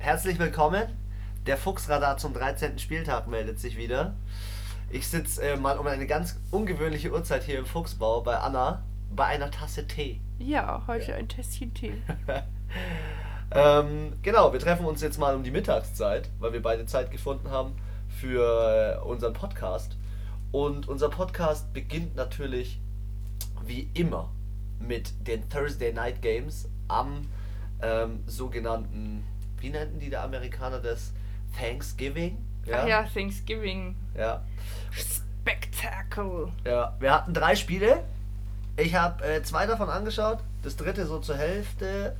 herzlich willkommen. Der Fuchsradar zum 13. Spieltag meldet sich wieder. Ich sitze äh, mal um eine ganz ungewöhnliche Uhrzeit hier im Fuchsbau bei Anna bei einer Tasse Tee. Ja, heute ein Tässchen Tee. Ähm, genau, wir treffen uns jetzt mal um die Mittagszeit, weil wir beide Zeit gefunden haben für äh, unseren Podcast. Und unser Podcast beginnt natürlich wie immer mit den Thursday Night Games am ähm, sogenannten, wie nannten die der Amerikaner das? Thanksgiving? Ach ja, Thanksgiving. ja. Spectacle. Ja, wir hatten drei Spiele. Ich habe äh, zwei davon angeschaut, das dritte so zur Hälfte.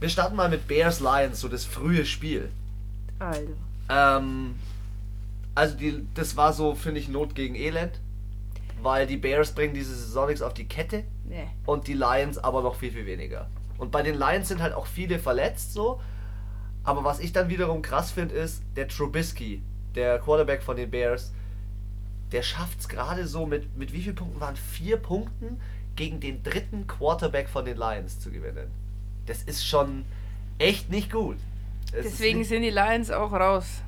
Wir starten mal mit Bears Lions, so das frühe Spiel. Also. Ähm, also die, das war so, finde ich, Not gegen Elend. Weil die Bears bringen diese Saison nichts auf die Kette Nee. und die Lions aber noch viel, viel weniger. Und bei den Lions sind halt auch viele verletzt so. Aber was ich dann wiederum krass finde, ist, der Trubisky, der Quarterback von den Bears, der schafft es gerade so mit, mit wie vielen Punkten waren? Vier Punkten gegen den dritten Quarterback von den Lions zu gewinnen. Das ist schon echt nicht gut. Es Deswegen nicht, sind die Lions auch raus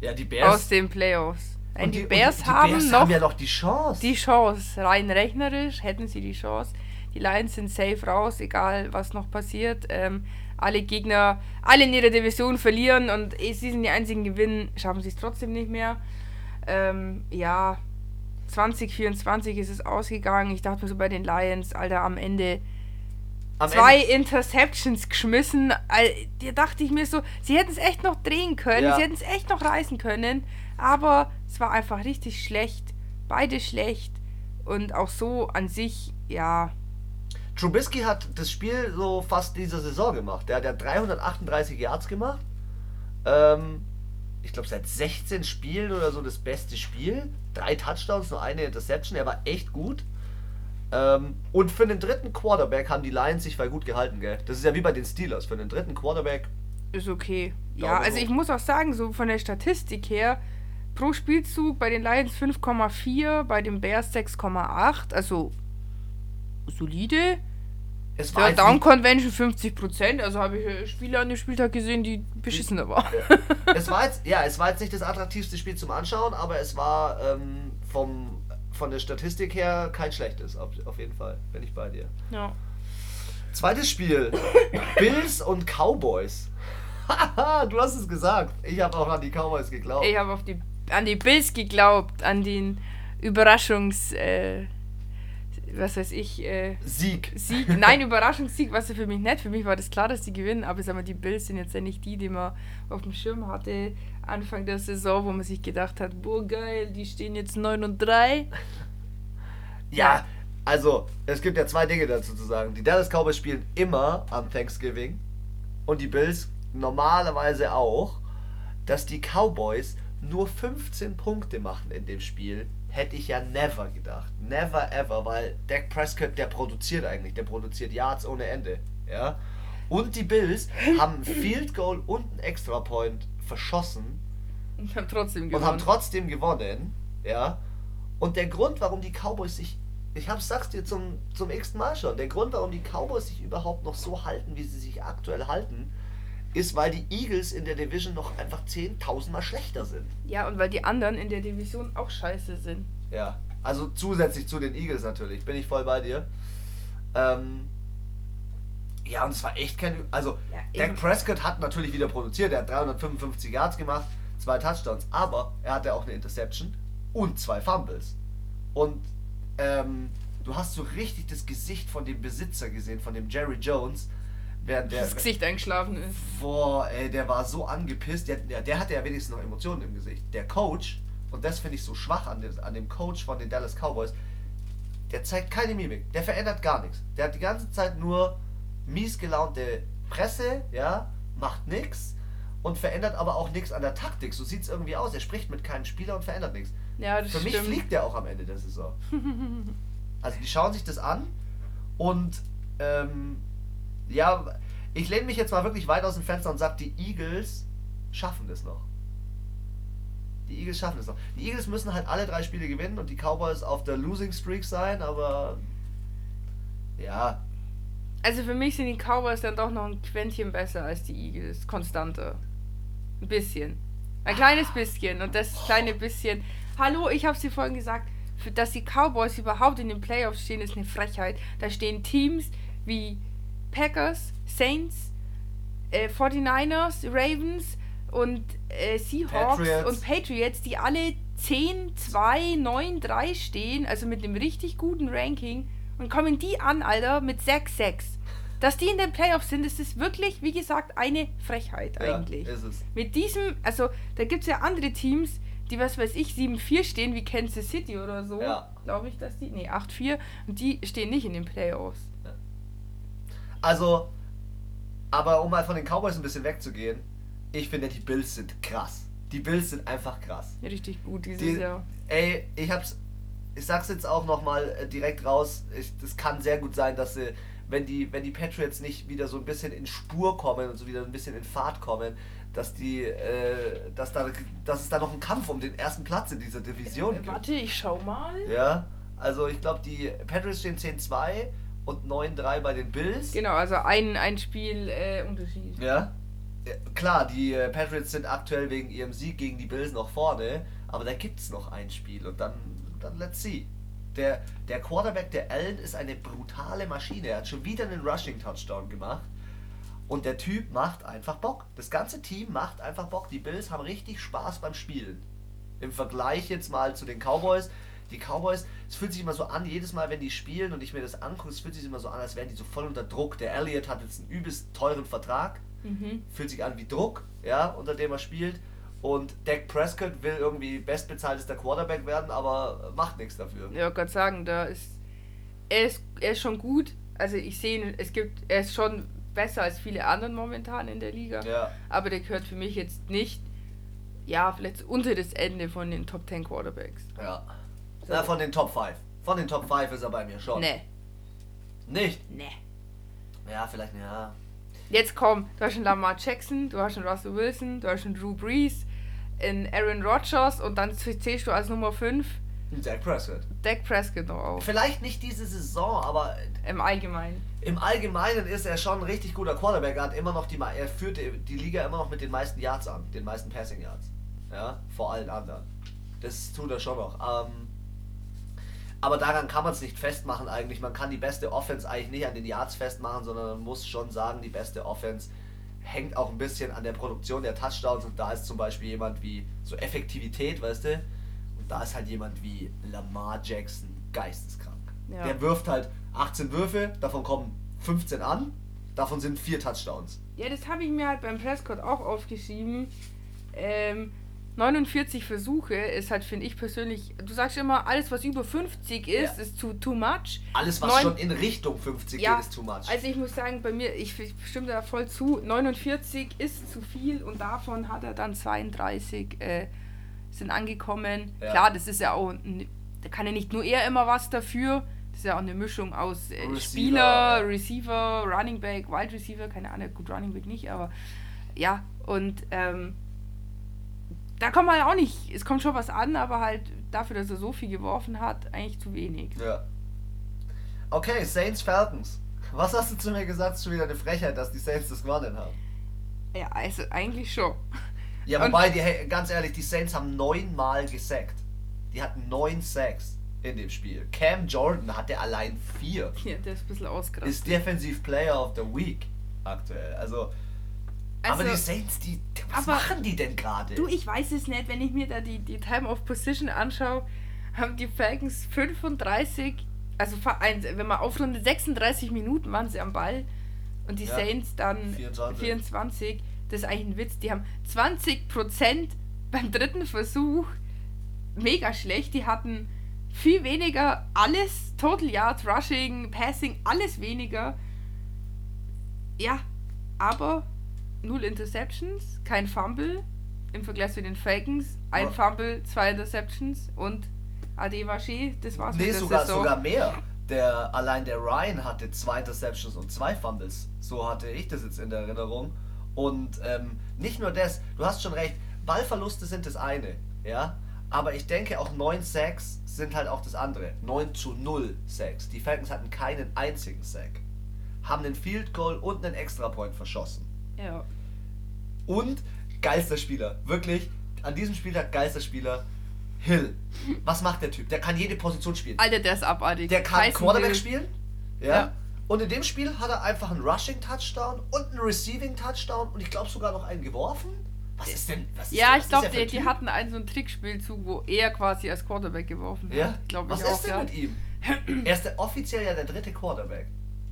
ja, die Bears, aus den Playoffs. und Und die, und Bears die haben Bears noch haben ja noch die Chance. die Chance. Rein rechnerisch hätten sie die Chance. Die Lions sind safe raus, egal was noch passiert. Ähm, alle Gegner, alle in ihrer Division verlieren und eh, sie sind die einzigen gewinnen, schaffen sie es trotzdem nicht mehr. Ähm, ja, 2024 ist es ausgegangen. Ich dachte mir so bei den Lions, Alter, am Ende Am zwei Ende- Interceptions geschmissen. Da dachte ich mir so, sie hätten es echt noch drehen können, Ja. sie hätten es echt noch reißen können, aber es war einfach richtig schlecht. Beide schlecht und auch so an sich, ja, Trubisky hat das Spiel so fast dieser Saison gemacht. Der hat ja 338 Yards gemacht. Ähm, ich glaube, seit 16 Spielen oder so das beste Spiel. Drei Touchdowns, nur eine Interception. Er war echt gut. Ähm, und für den dritten Quarterback haben die Lions sich voll gut gehalten, gell? Das ist ja wie bei den Steelers. Für den dritten Quarterback. ist okay. Ja, also hoch. ich muss auch sagen, so von der Statistik her, pro Spielzug bei den Lions 5,4, bei den Bears 6,8, also solide. Es war Down Convention 50%, also habe ich äh, Spiele an dem Spieltag gesehen, die beschissener waren. es war jetzt, ja, es war jetzt nicht das attraktivste Spiel zum Anschauen, aber es war ähm, vom, von der Statistik her kein schlechtes, auf, auf jeden Fall. Bin ich bei dir. Ja. Zweites Spiel. Bills und Cowboys. Haha, du hast es gesagt. Ich habe auch an die Cowboys geglaubt. Ich habe auf die, an die Bills geglaubt, an den Überraschungs... Äh, was weiß ich, äh, Sieg. Sieg. Nein, Überraschungssieg war es für mich nicht. Für mich war das klar, dass die gewinnen, aber sag mal, die Bills sind jetzt ja nicht die, die man auf dem Schirm hatte Anfang der Saison, wo man sich gedacht hat, boah geil, die stehen jetzt 9 und 3. Ja, also, es gibt ja zwei Dinge dazu zu sagen. Die Dallas Cowboys spielen immer am Thanksgiving und die Bills normalerweise auch. Dass die Cowboys nur 15 Punkte machen in dem Spiel, hätte ich ja never gedacht. Never ever, weil Dak Prescott, der produziert eigentlich, der produziert Yards ohne Ende. Ja? Und die Bills haben ein Field Goal und einen Extra Point verschossen Und haben trotzdem und gewonnen. haben trotzdem gewonnen, ja. Und der Grund, warum die Cowboys sich, ich hab's sag's dir zum, zum x Mal schon, der Grund, warum die Cowboys sich überhaupt noch so halten, wie sie sich aktuell halten, ist, weil die Eagles in der Division noch einfach 10.000 Mal schlechter sind. ja, und weil die anderen in der Division auch scheiße sind. Ja, also zusätzlich zu den Eagles natürlich, bin ich voll bei dir. Ähm, ja, und es war echt kein. Also, Ja, Dak. Prescott hat natürlich wieder produziert. Er hat 355 Yards gemacht, zwei Touchdowns, aber er hatte auch eine Interception und zwei Fumbles. Und ähm, du hast so richtig das Gesicht von dem Besitzer gesehen, von dem Jerry Jones, während der. Das Gesicht eingeschlafen ist. Boah, ey, der war so angepisst. Der, der, der hatte ja wenigstens noch Emotionen im Gesicht. Der Coach, und das finde ich so schwach an dem, an dem Coach von den Dallas Cowboys, der zeigt keine Mimik. Der verändert gar nichts. Der hat die ganze Zeit nur mies gelaunte Presse, ja, macht nichts und verändert aber auch nichts an der Taktik. So sieht es irgendwie aus. Er spricht mit keinem Spieler und verändert nichts. Ja, das Für mich stimmt. fliegt der auch am Ende der Saison. Also die schauen sich das an und ähm, ja, ich lehne mich jetzt mal wirklich weit aus dem Fenster und sage, die Eagles schaffen das noch. Die Eagles schaffen es noch. Die Eagles müssen halt alle drei Spiele gewinnen und die Cowboys auf der Losing Streak sein, aber ja, Also für mich sind die Cowboys dann doch noch ein Quäntchen besser als die Eagles. Konstanter. Ein bisschen. Ein kleines bisschen. Und das kleine bisschen. Hallo, ich habe sie vorhin gesagt, dass die Cowboys überhaupt in den Playoffs stehen, ist eine Frechheit. Da stehen Teams wie Packers, Saints, äh, 49ers, Ravens und äh, Seahawks Patriots. und Patriots, die alle 10, 2, 9, 3 stehen, also mit einem richtig guten Ranking. Und kommen die an, Alter, mit 6, 6. Dass die in den Playoffs sind, das ist wirklich, wie gesagt, eine Frechheit eigentlich. Ja, ist es. Mit diesem, also da gibt es ja andere Teams, die, was weiß ich, 7-4 stehen, wie Kansas City oder so. Ja. Glaube ich, dass die. Nee, 8-4. Und die stehen nicht in den Playoffs. Also, aber um mal von den Cowboys ein bisschen wegzugehen, ich finde, die Bills sind krass. Die Bills sind einfach krass. Richtig gut dieses Die, Jahr. ey, ich hab's. Ich sag's jetzt auch nochmal äh, direkt raus. Es kann sehr gut sein, dass sie, wenn die, wenn die Patriots nicht wieder so ein bisschen in Spur kommen und so wieder ein bisschen in Fahrt kommen, dass die, äh, dass da, dass es da noch einen Kampf um den ersten Platz in dieser Division Äh, gibt. warte, ich schau mal. Ja, also ich glaube, die Patriots stehen 10-2 und 9-3 bei den Bills. Genau, also ein, ein Spiel äh, Unterschied. Ja. Ja, Klar, die äh, Patriots sind aktuell wegen ihrem Sieg gegen die Bills noch vorne, aber da gibt es noch ein Spiel und dann, dann let's see. Der, der Quarterback der Allen ist eine brutale Maschine. Er hat schon wieder einen Rushing-Touchdown gemacht. Und der Typ macht einfach Bock. Das ganze Team macht einfach Bock. Die Bills haben richtig Spaß beim Spielen. Im Vergleich jetzt mal zu den Cowboys. Die Cowboys, es fühlt sich immer so an, jedes Mal, wenn die spielen und ich mir das angucke, es fühlt sich immer so an, als wären die so voll unter Druck. Der Elliott hat jetzt einen übelst teuren Vertrag Mhm. fühlt sich an wie Druck, ja, unter dem er spielt. Und Dak Prescott will irgendwie bestbezahltester Quarterback werden, aber macht nichts dafür. Ja, Gott sagen, da ist er, ist. er ist schon gut. Also ich sehe, ihn, es gibt. Er ist schon besser als viele anderen momentan in der Liga. Ja, Aber der gehört für mich jetzt nicht. Ja, vielleicht unter das Ende von den Top 10 Quarterbacks. ja. Na, von den Top 5. Von den Top 5 ist er bei mir schon. Nee, Nicht? nee. Ja, vielleicht, ja. Jetzt komm, du hast schon Lamar Jackson, du hast schon Russell Wilson, du hast schon Drew Brees, in Aaron Rodgers und dann zählst du als Nummer 5 Dak Prescott. Dak Prescott noch auf. Vielleicht nicht diese Saison, aber Im Allgemeinen. im Allgemeinen ist er schon ein richtig guter Quarterback. Er hat immer noch die, er führt die die Liga immer noch mit den meisten Yards an, den meisten Passing Yards. Ja, vor allen anderen. Das tut er schon noch. Ähm, aber daran kann man es nicht festmachen eigentlich. Man kann die beste Offense eigentlich nicht an den Yards festmachen, sondern man muss schon sagen, die beste Offense hängt auch ein bisschen an der Produktion der Touchdowns und da ist zum Beispiel jemand wie so Effektivität, weißt du? Und da ist halt jemand wie Lamar Jackson geisteskrank. Ja. Der wirft halt 18 Würfe, davon kommen 15 an, davon sind vier Touchdowns. Ja, das habe ich mir halt beim Prescott auch aufgeschrieben. Ähm, 49 Versuche ist halt, finde ich persönlich, du sagst immer, alles was über 50 ist, Ja. ist too, too much. Alles, was Neun- schon in Richtung 50 Ja, geht, ist too much. Also ich muss sagen, bei mir, ich, ich stimme da voll zu, 49 ist zu viel und davon hat er dann 32 äh, sind angekommen. Ja. Klar, das ist ja auch, da kann ja nicht nur er immer was dafür, das ist ja auch eine Mischung aus äh, Receiver, Spieler. Receiver, Running Back, Wide Receiver, keine Ahnung, gut, Running Back nicht, aber ja, und ähm, da kommt man auch nicht, es kommt schon was an, aber halt dafür, dass er so viel geworfen hat, eigentlich zu wenig. ja. Okay, Saints Falcons. Was hast du zu mir gesagt? Schon wieder eine Frechheit, dass die Saints das gewonnen haben. Ja, also eigentlich schon. Ja, Und- wobei, die, ganz ehrlich, die Saints haben neunmal gesackt. Die hatten neun Sacks in dem Spiel. Cam Jordan hatte allein vier. Ja, der ist ein bisschen ausgerastet. Ist Defensive Player of the Week aktuell. Also, aber Also, die Saints, die, was aber- machen die denn gerade? Du, ich weiß es nicht, wenn ich mir da die, die Time of Position anschaue, haben die Falcons 35, also wenn man aufrundet, 36 Minuten waren sie am Ball und die Ja, Saints dann 24. 24. Das ist eigentlich ein Witz. Die haben 20% beim dritten Versuch. Mega schlecht. Die hatten viel weniger alles. Total Yards, Rushing, Passing, alles weniger. Ja, aber null Interceptions, kein Fumble im Vergleich zu den Falcons. Ein Ja. Fumble, zwei Interceptions und Ade Vaché, das war's Nee, sogar, Saison. sogar mehr. Der, allein der Ryan hatte zwei Interceptions und zwei Fumbles. So hatte ich das jetzt in der Erinnerung. Und ähm, nicht nur das, du hast schon recht, Ballverluste sind das eine, ja. Aber ich denke auch 9 Sacks sind halt auch das andere. 9 zu 0 Sacks. Die Falcons hatten keinen einzigen Sack. haben einen Field Goal und einen Extra Point verschossen. Ja. Und geilster Spieler, wirklich, an diesem Spieltag geilster Spieler, Hill. Was macht der Typ? Der kann jede Position spielen. Alter, der ist abartig. Der kann Tyson Quarterback Hill. spielen. Ja. Ja. Und in dem Spiel hat er einfach einen Rushing Touchdown und einen Receiving Touchdown und ich glaube sogar noch einen geworfen. Was ist denn? Was ist Ja, denn, ich glaube, ist die, die hatten einen so einen Trickspielzug, wo er quasi als Quarterback geworfen? Ja. hat. Glaube was ich auch, ist denn ja. mit ihm? Er ist der, offiziell ja der dritte Quarterback.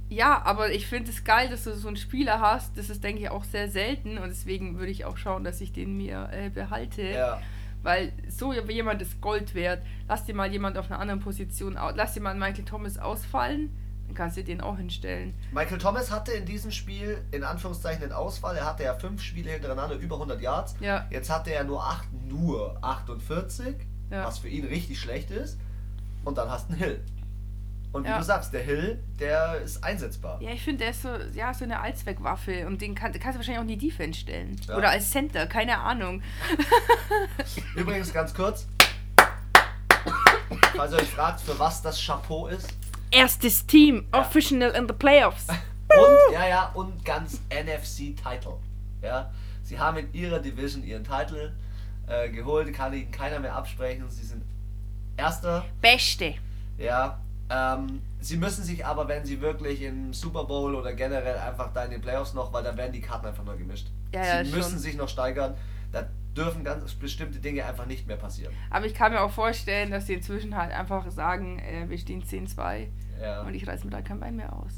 Ja, aber ich finde es geil, dass du so einen Spieler hast. Das ist, denke ich, auch sehr selten und deswegen würde ich auch schauen, dass ich den mir äh, behalte. Ja. Weil so jemand ist Gold wert. Lass dir mal jemand auf einer anderen Position aus. Lass dir mal Michael Thomas ausfallen, dann kannst du den auch hinstellen. Michael Thomas hatte in diesem Spiel in Anführungszeichen den Ausfall. Er hatte ja fünf Spiele hintereinander über 100 Yards. Ja. Jetzt hatte er nur, acht, nur 48, Ja. was für ihn richtig schlecht ist. Und dann hast du einen Hill. Und wie Ja. du sagst, der Hill, der ist einsetzbar. Ja, ich finde, der ist so, ja, so eine Allzweckwaffe und den kann, kannst du wahrscheinlich auch in die Defense stellen. Ja. Oder als Center, keine Ahnung. Übrigens ganz kurz. Falls ihr euch fragt, für was das Chapeau ist. Erstes Team, Ja. official in the playoffs. Und, ja, ja, und ganz NFC-Title. Ja, sie haben in ihrer Division ihren Titel äh, geholt, kann ihnen keiner mehr absprechen. Sie sind Erster. Beste. Ja, ähm, sie müssen sich aber, wenn sie wirklich im Super Bowl oder generell einfach da in den Playoffs noch, weil da werden die Karten einfach nur gemischt. Ja, ja, sie schon. müssen sich noch steigern. Da dürfen ganz bestimmte Dinge einfach nicht mehr passieren. Aber ich kann mir auch vorstellen, dass sie inzwischen halt einfach sagen, äh, wir stehen 10-2 Ja, und ich reiß mir da kein Bein mehr aus.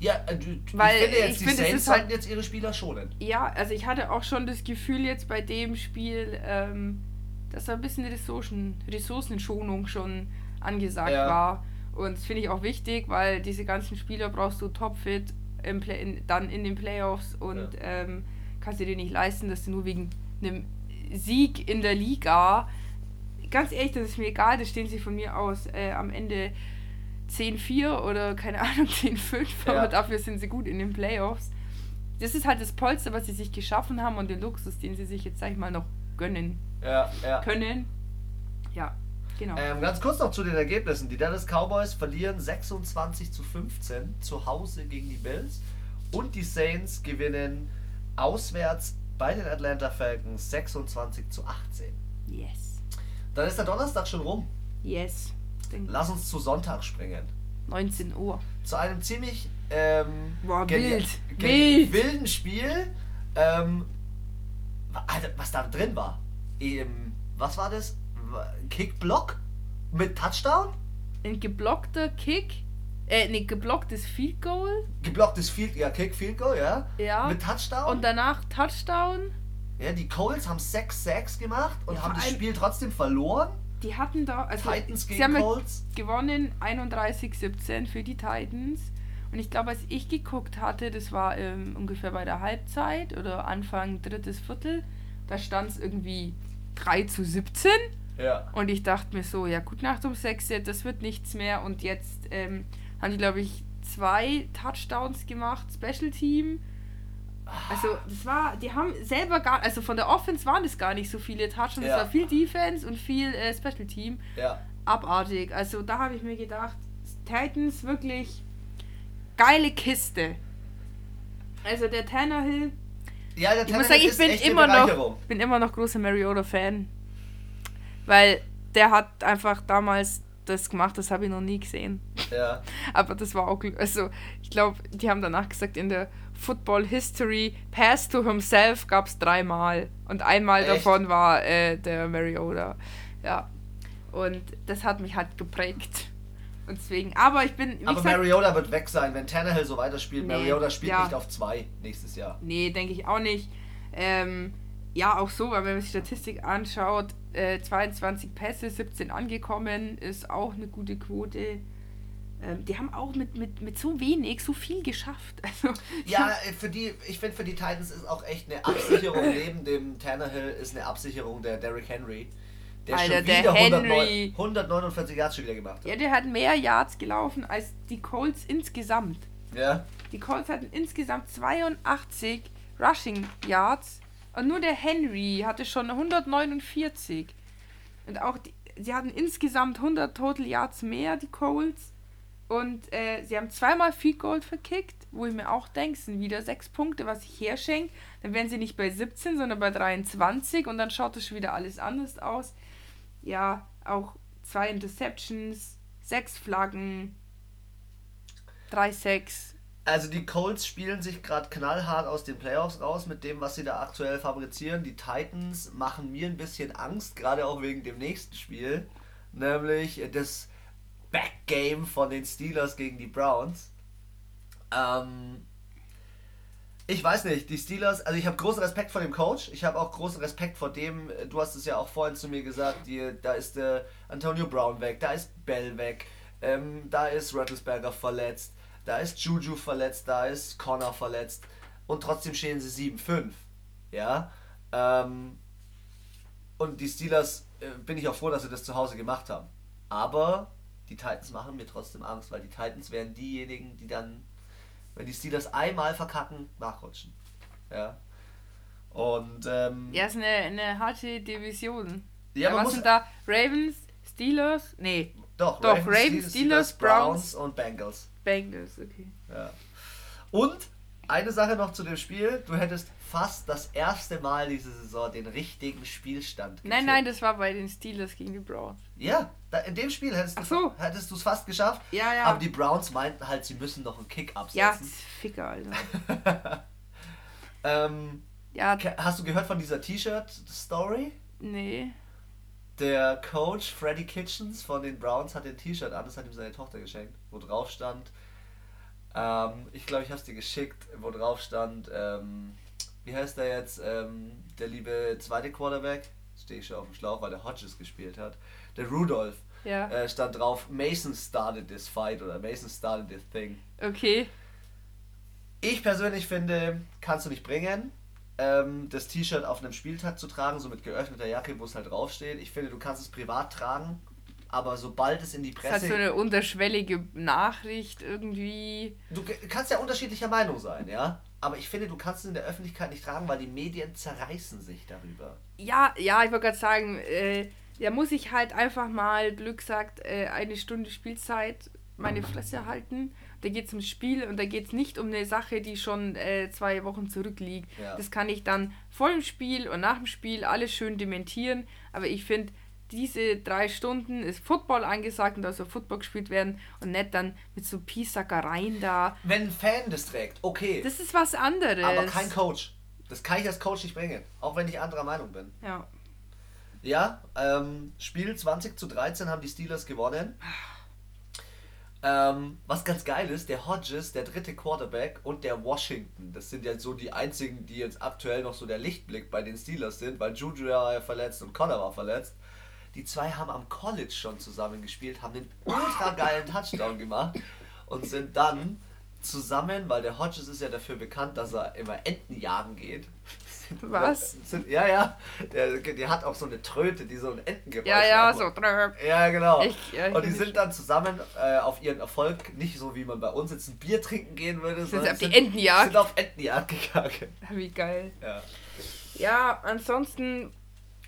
ja äh, du, Weil ich finde jetzt, ich die finde, Saints halt- jetzt ihre Spieler schonen. Ja, also ich hatte auch schon das Gefühl jetzt bei dem Spiel, ähm, dass da ein bisschen Ressourcen, Ressourcenschonung schon angesagt Ja. war. Und das finde ich auch wichtig, weil diese ganzen Spieler brauchst du topfit im Play in, dann in den Playoffs und Ja. ähm, kannst du dir nicht leisten, dass du nur wegen einem Sieg in der Liga, ganz ehrlich, das ist mir egal, das stehen sie von mir aus äh, am Ende 10-4 oder keine Ahnung, 10-5, Ja. aber dafür sind sie gut in den Playoffs. Das ist halt das Polster, was sie sich geschaffen haben und den Luxus, den sie sich jetzt, sag ich mal, noch gönnen Ja, ja. können. Ja, genau. Ähm, ganz kurz noch zu den Ergebnissen. Die Dallas Cowboys verlieren 26 zu 15 zu Hause gegen die Bills und die Saints gewinnen auswärts bei den Atlanta Falcons 26 zu 18. Yes. Dann ist der Donnerstag schon rum. Yes. Lass uns zu Sonntag springen. 19 Uhr. Zu einem ziemlich ähm, Boah, wild. Wild. wilden Spiel. Ähm, was da drin war. Ähm, was war das? Kickblock mit Touchdown? Ein geblockter Kick. Äh, ne, geblocktes Field Goal. Geblocktes Field, ja, Kick, Field Goal, ja. Ja. Mit Touchdown. Und danach Touchdown. ja, die Colts haben 6 Sacks gemacht und Ja, haben das Spiel trotzdem verloren. Die hatten da. Also, Titans sie gegen haben ja Colts. gewonnen 31-17 für die Titans. Und ich glaube, als ich geguckt hatte, das war ähm, ungefähr bei der Halbzeit oder Anfang drittes Viertel, da stand es irgendwie 3 zu 17. Ja. Und ich dachte mir so, ja, gut Nacht um 6, das wird nichts mehr. Und jetzt ähm, haben die, glaube ich, zwei Touchdowns gemacht, Special Team. Also, das war, die haben selber gar, also von der Offense waren es gar nicht so viele Touchdowns. Ja. Es war viel Defense und viel äh, Special Team. Ja. Abartig. Also, da habe ich mir gedacht, Titans wirklich geile Kiste. Also, der Tannehill, Ja, der ich muss Tannehill sagen, ich bin immer noch, bin immer noch großer Mariota-Fan. Weil der hat einfach damals das gemacht, das habe ich noch nie gesehen. Ja. Aber das war auch, also ich glaube, die haben danach gesagt, in der Football History, Pass to himself gab es dreimal. Und einmal Echt? davon war äh, der Mariota. Ja. Und das hat mich halt geprägt. Und deswegen, aber ich bin, Aber gesagt, Mariota wird weg sein, wenn Tannehill so weiterspielt. Nee, Mariota spielt ja. nicht auf 2 nächstes Jahr. Nee, denke ich auch nicht. Ähm, ja, auch so, weil wenn man sich Statistik anschaut, äh, 22 Pässe, 17 angekommen, ist auch eine gute Quote. Ähm, die haben auch mit, mit, mit so wenig so viel geschafft. Also, Ja, äh, für die, ich finde für die Titans ist auch echt eine Absicherung neben dem Tannehill ist eine Absicherung der Derrick Henry. Der Alter, schon der wieder Henry. 109 149 Yards schon wieder gemacht hat. ja, der hat mehr Yards gelaufen als die Colts insgesamt. Ja. Die Colts hatten insgesamt 82 Rushing Yards und nur der Henry hatte schon 149. Und auch die, sie hatten insgesamt 100 Total Yards mehr, die Colts. Und äh, sie haben zweimal Field Gold verkickt, wo ich mir auch denke, sind wieder sechs Punkte, was ich herschenke. Dann wären sie nicht bei 17, sondern bei 23 und dann schaut es schon wieder alles anders aus. Ja, auch zwei Interceptions, sechs Flaggen, drei Sacks. Also die Colts spielen sich gerade knallhart aus den Playoffs raus mit dem, was sie da aktuell fabrizieren. Die Titans machen mir ein bisschen Angst, gerade auch wegen dem nächsten Spiel, nämlich das Backgame von den Steelers gegen die Browns. Ähm, ich weiß nicht, die Steelers, also ich habe großen Respekt vor dem Coach, ich habe auch großen Respekt vor dem, du hast es ja auch vorhin zu mir gesagt, die, da ist äh, Antonio Brown weg, da ist Bell weg, ähm, da ist Rattlesberger verletzt, da ist Juju verletzt, da ist Connor verletzt und trotzdem stehen sie 7-5. Ja. Ähm, und die Steelers, äh, bin ich auch froh, dass sie das zu Hause gemacht haben. Aber die Titans machen mir trotzdem Angst, weil die Titans wären diejenigen, die dann, wenn die Steelers einmal verkacken, nachrutschen. Ja. Und, ähm, Ja, ist eine, eine harte Division. Ja, Ja, was muss- sind da? Ravens, Steelers? Nee, doch, Doch, Ravens, Steelers, Browns. und Bengals. Bengals, okay. Ja. Und eine Sache noch zu dem Spiel. Du hättest fast das erste Mal diese Saison den richtigen Spielstand Nein, getippt. nein, das war bei den Steelers gegen die Browns. Ja, da, in dem Spiel hättest du so. hättest du es fast geschafft. Ja, ja. Aber die Browns meinten halt, sie müssen noch einen Kick Ja, absetzen. Ficker, Alter. Ähm, Ja, hast du gehört von dieser T-Shirt-Story? nee. Der Coach Freddy Kitchens von den Browns hat ein T-Shirt an, das hat ihm seine Tochter geschenkt, wo drauf stand, ähm, ich glaube, ich habe es dir geschickt, wo drauf stand, ähm, wie heißt der jetzt, ähm, der liebe zweite Quarterback, stehe ich schon auf dem Schlauch, weil der Hodges gespielt hat, der Rudolph, Ja. äh, stand drauf, Mason started this fight oder Mason started this thing. Okay. Ich persönlich finde, kannst du nicht bringen, ähm, das T-Shirt auf einem Spieltag zu tragen, so mit geöffneter Jacke, wo es halt draufsteht. Ich finde, du kannst es privat tragen, aber sobald es in die Das hat Presse... so eine unterschwellige Nachricht irgendwie. du kannst ja unterschiedlicher Meinung sein, ja? Aber ich finde, du kannst es in der Öffentlichkeit nicht tragen, weil die Medien zerreißen sich darüber. Ja, ja, ich wollte gerade sagen, äh, da muss ich halt einfach mal, Glück sagt, äh, eine Stunde Spielzeit meine Fresse halten. Da geht es ums Spiel und da geht es nicht um eine Sache, die schon äh, zwei Wochen zurückliegt. Ja. Das kann ich dann vor dem Spiel und nach dem Spiel alles schön dementieren. Aber ich finde, diese drei Stunden ist Football angesagt und da soll Football gespielt werden und nicht dann mit so Piesackereien da. Wenn ein Fan das trägt, okay. Das ist was anderes. aber kein Coach. Das kann ich als Coach nicht bringen. Auch wenn ich anderer Meinung bin. Ja. Ja, ähm, Spiel 20 zu 13 haben die Steelers gewonnen. Ähm, was ganz geil ist, der Hodges, der dritte Quarterback und der Washington, das sind ja so die einzigen, die jetzt aktuell noch so der Lichtblick bei den Steelers sind, weil Juju war ja verletzt und Connor war verletzt. Die zwei haben am College schon zusammen gespielt, haben den ultra geilen Touchdown gemacht und sind dann zusammen, weil der Hodges ist ja dafür bekannt, dass er immer Enten jagen geht. Was? Sind, ja, ja. Der, der hat auch so eine Tröte, die so ein Entengeräusch Ja, ja, macht. so. Ja, genau. Ich- ja, ich und die sind dann zusammen äh, auf ihren Erfolg, nicht so wie man bei uns jetzt ein Bier trinken gehen würde, Sind sondern auf die Entenjagd. sind auf Entenjagd gegangen. Wie geil. Ja. Ja, ansonsten,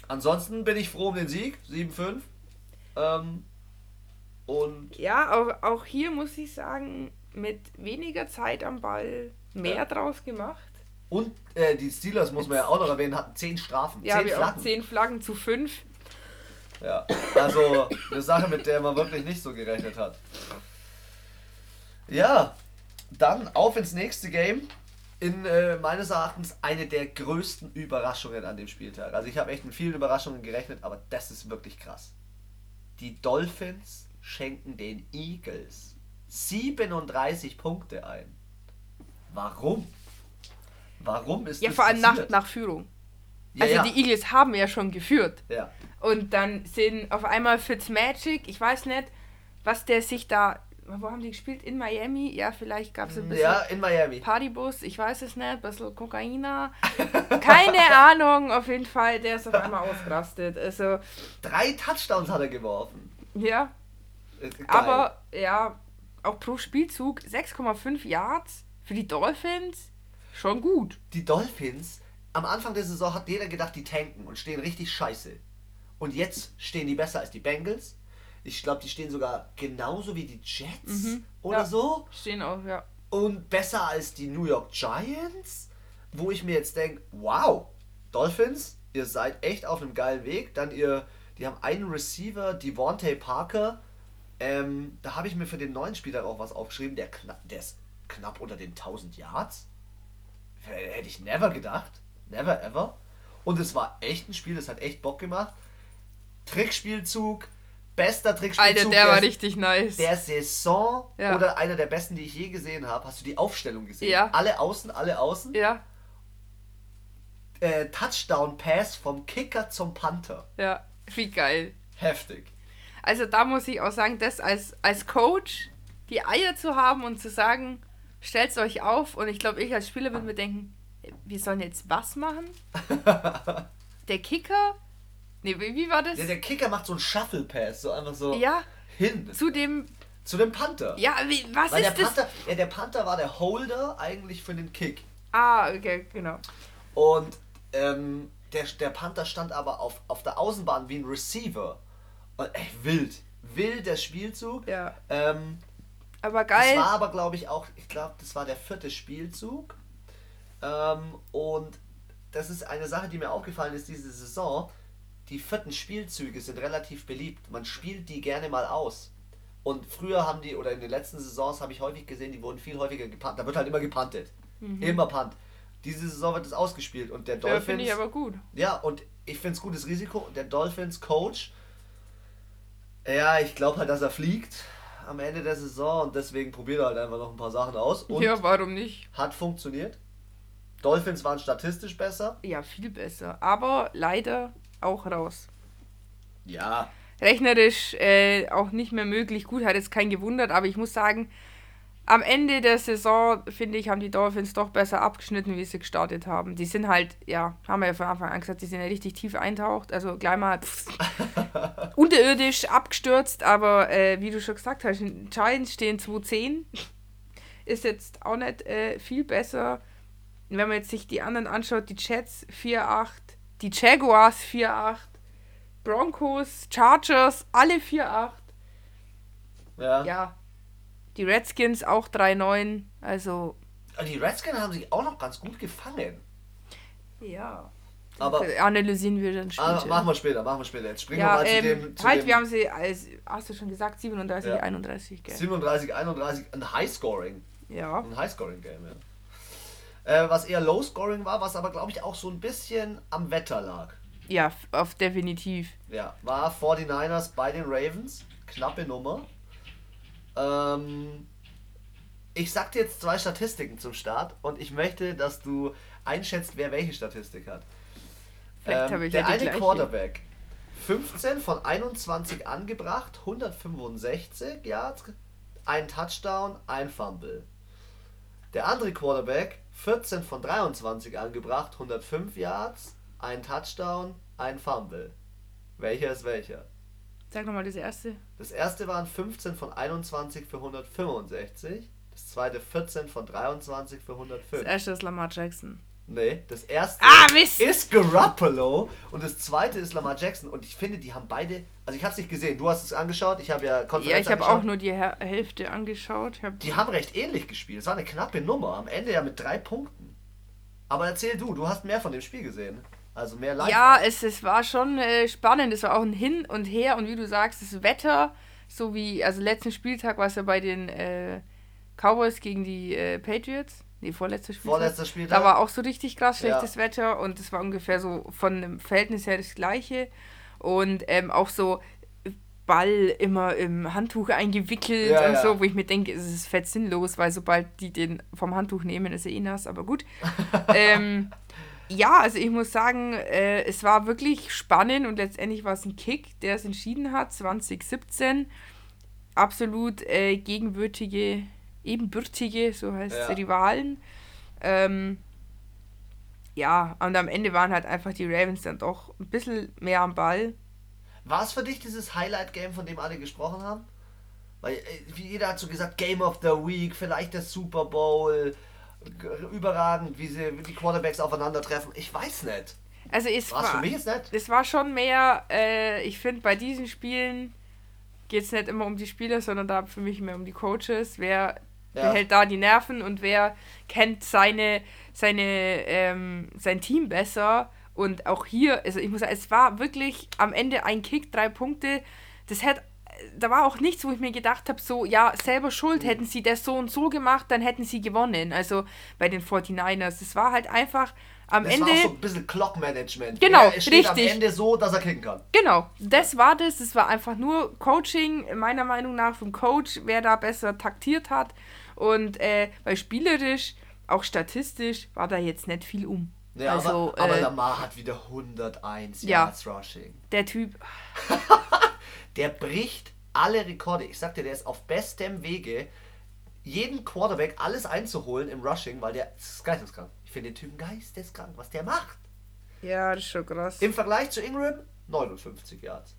Ansonsten bin ich froh um den Sieg, 7-5. Ähm, und ja, auch, auch hier muss ich sagen, mit weniger Zeit am Ball mehr Ja. draus gemacht. Und äh, die Steelers, muss man ja auch noch erwähnen, hatten 10 Strafen. Ja, 10 wir auch Flaggen. 10 Flaggen zu 5. Ja, also eine Sache, mit der man wirklich nicht so gerechnet hat. Ja, dann auf ins nächste Game. In äh, meines Erachtens eine der größten Überraschungen an dem Spieltag. Also ich habe echt mit vielen Überraschungen gerechnet, aber das ist wirklich krass. Die Dolphins schenken den Eagles 37 Punkte ein. Warum? Warum ist Ja, das vor allem nach, passiert? nach Führung. Ja, also ja. die Eagles haben ja schon geführt. ja. Und dann sind auf einmal Fitzmagic, ich weiß nicht, was der sich da. Wo haben die gespielt? In Miami? Ja, vielleicht gab es ein bisschen ja, in Miami. Partybus, ich weiß es nicht, ein bisschen Kokaina. Keine Ahnung, auf jeden Fall, der ist auf einmal ausgerastet. Also, Drei Touchdowns hat er geworfen. ja, Äh, aber ja, auch pro Spielzug 6,5 Yards für die Dolphins schon gut. die Dolphins, am Anfang der Saison hat jeder gedacht, die tanken und stehen richtig scheiße. Und jetzt stehen die besser als die Bengals. Ich glaube, die stehen sogar genauso wie die Jets Mhm, oder ja. so. Stehen auch, ja. Und besser als die New York Giants, wo ich mir jetzt denke, wow, Dolphins, ihr seid echt auf einem geilen Weg. Dann ihr, die haben einen Receiver, Devontae Parker. Ähm, da habe ich mir für den neuen Spieler auch was aufgeschrieben, der, knapp, der ist knapp unter den 1000 Yards. Hätte ich never gedacht. Never ever. Und es war echt ein Spiel, das hat echt Bock gemacht. Trickspielzug, bester Trickspielzug. Alter, der war der- richtig nice. der Saison Ja. oder einer der besten, die ich je gesehen habe. Hast du die Aufstellung gesehen? Ja. Alle außen, alle außen. ja, Äh, Touchdown Pass vom Kicker zum Panther. ja. Wie geil. Heftig. Also da muss ich auch sagen, das als, als Coach, die Eier zu haben und zu sagen, stellt euch auf und ich glaube, ich als Spieler würde mir denken, wir sollen jetzt was machen? Der Kicker? Nee, wie, wie war das? Der, der Kicker macht so einen Shuffle Pass, so einfach so Ja, hin zu dem, zu dem Panther. ja, wie, was Weil der ist das? Panther, ja, der Panther war der Holder eigentlich für den Kick. Ah, okay, genau. Und ähm, der, der Panther stand aber auf, auf der Außenbahn wie ein Receiver. Und ey, wild. Wild der Spielzug. Ja. Ähm, Aber Das geil. war aber, glaube ich, auch, ich glaube, das war der vierte Spielzug. Ähm, und das ist eine Sache, die mir aufgefallen ist diese Saison. Die vierten Spielzüge sind relativ beliebt. Man spielt die gerne mal aus. Und früher haben die, oder in den letzten Saisons habe ich häufig gesehen, die wurden viel häufiger gepantet. Da wird halt immer gepantet. Immer punt. Diese Saison wird es ausgespielt und der Ja, Dolphins. finde ich aber gut. Ja, und ich finde es gutes Risiko. Und der Dolphins Coach, ja, ich glaube halt, dass er fliegt am Ende der Saison und deswegen probiert er halt einfach noch ein paar Sachen aus und ja, warum nicht? hat funktioniert. Dolphins waren statistisch besser. Ja, viel besser. Aber leider auch raus. Ja, rechnerisch äh, auch nicht mehr möglich. Gut, hat jetzt keinen gewundert, aber ich muss sagen, am Ende der Saison, finde ich, haben die Dolphins doch besser abgeschnitten, wie sie gestartet haben. Die sind halt, ja, haben wir ja von Anfang an gesagt, die sind ja richtig tief eintaucht. Also gleich mal pff, unterirdisch abgestürzt, aber äh, wie du schon gesagt hast, Giants stehen 2-10. Ist jetzt auch nicht äh, viel besser. Wenn man jetzt sich die anderen anschaut, die Jets 4-8, die Jaguars 4-8, Broncos, Chargers, alle 4-8. ja. Ja. Die Redskins auch 3-9. Also. Die Redskins haben sich auch noch ganz gut gefangen. Ja. Aber Analysieren wir dann ah, später. machen wir später, machen wir später. Jetzt springen ja, wir mal zu ähm, dem, zu halt, dem wir haben sie als, hast du schon gesagt, 37, Ja. 31, gell? 37, 31, ein Highscoring. Ja. Ein Highscoring-Game, ja. Äh, was eher Low-Scoring war, was aber, glaube ich, auch so ein bisschen am Wetter lag. Ja, auf definitiv. Ja, war 49ers bei den Ravens. Knappe Nummer. Ähm, ich sag dir jetzt zwei Statistiken zum Start und ich möchte, dass du einschätzt, wer welche Statistik hat. Vielleicht Ähm, habe ich der ja eine gleiche. Quarterback. 15 von 21 angebracht, 165 Yards, ein Touchdown, ein Fumble. Der andere Quarterback, 14 von 23 angebracht, 105 Yards, ein Touchdown, ein Fumble. Welcher ist welcher? Sag nochmal das erste. Das erste waren 15 von 21 für 165. Das zweite 14 von 23 für Das 105. erste ist Lamar Jackson. Nee, das erste Ah, ist Garoppolo und das zweite ist Lamar Jackson. Und ich finde, die haben beide. Also, ich habe es nicht gesehen. Du hast es angeschaut. Ich habe ja Konferenz Ja, ich habe auch nur die Hälfte angeschaut. Hab, Die haben recht ähnlich gespielt. Es war eine knappe Nummer. Am Ende ja mit drei Punkten. Aber erzähl du, du hast mehr von dem Spiel gesehen. Also mehr live. ja, es, es war schon äh, spannend. Es war auch ein Hin und Her. Und wie du sagst, das Wetter, so wie, also letzten Spieltag war es ja bei den äh, Cowboys gegen die äh, Patriots. Nee, vorletzter Spieltag. Vorletzter Spieltag. Da war auch so richtig krass Ja. schlechtes Wetter und es war ungefähr so von dem Verhältnis her das gleiche. Und ähm, auch so Ball immer im Handtuch eingewickelt Ja, und ja. so, wo ich mir denke, es ist fett sinnlos, weil sobald die den vom Handtuch nehmen, ist er eh nass, aber gut. ähm, ja, also ich muss sagen, äh, es war wirklich spannend und letztendlich war es ein Kick, der es entschieden hat, 2017. Absolut äh, gegenwürtige, ebenbürtige, so heißt es, Ja. Rivalen. Ähm, ja, und am Ende waren halt einfach die Ravens dann doch ein bisschen mehr am Ball. War es für dich dieses Highlight-Game, von dem alle gesprochen haben? Weil äh, wie jeder hat so gesagt, Game of the Week, vielleicht der Super Bowl. Überragend, wie sie die Quarterbacks aufeinandertreffen. Ich weiß nicht. Also es War für mich jetzt nicht? es war schon mehr, äh, ich finde bei diesen Spielen geht es nicht immer um die Spieler, sondern da für mich mehr um die Coaches. Wer Ja. behält da die Nerven und wer kennt seine, seine, ähm, sein Team besser. Und auch hier, also ich muss sagen, es war wirklich am Ende ein Kick, drei Punkte. Das hätte, da war auch nichts, wo ich mir gedacht habe, so, ja, selber schuld, Mhm. hätten sie das so und so gemacht, dann hätten sie gewonnen. Also bei den 49ers. Es war halt einfach am Das Ende. war auch so ein bisschen Clock-Management. Genau, er steht richtig. am Ende so, dass er kicken kann. Genau, das war das. Es war einfach nur Coaching, meiner Meinung nach, vom Coach, wer da besser taktiert hat. Und äh, weil spielerisch, auch statistisch, war da jetzt nicht viel um. Ja, also, aber, aber äh, Lamar hat wieder 101 Ja. Yards Rushing. der Typ, Der bricht alle Rekorde. Ich sagte, der ist auf bestem Wege, jeden Quarterback alles einzuholen im Rushing, weil der ist geisteskrank. Ich finde den Typen geisteskrank, was der macht. ja, das ist schon krass. Im Vergleich zu Ingram 59 Yards.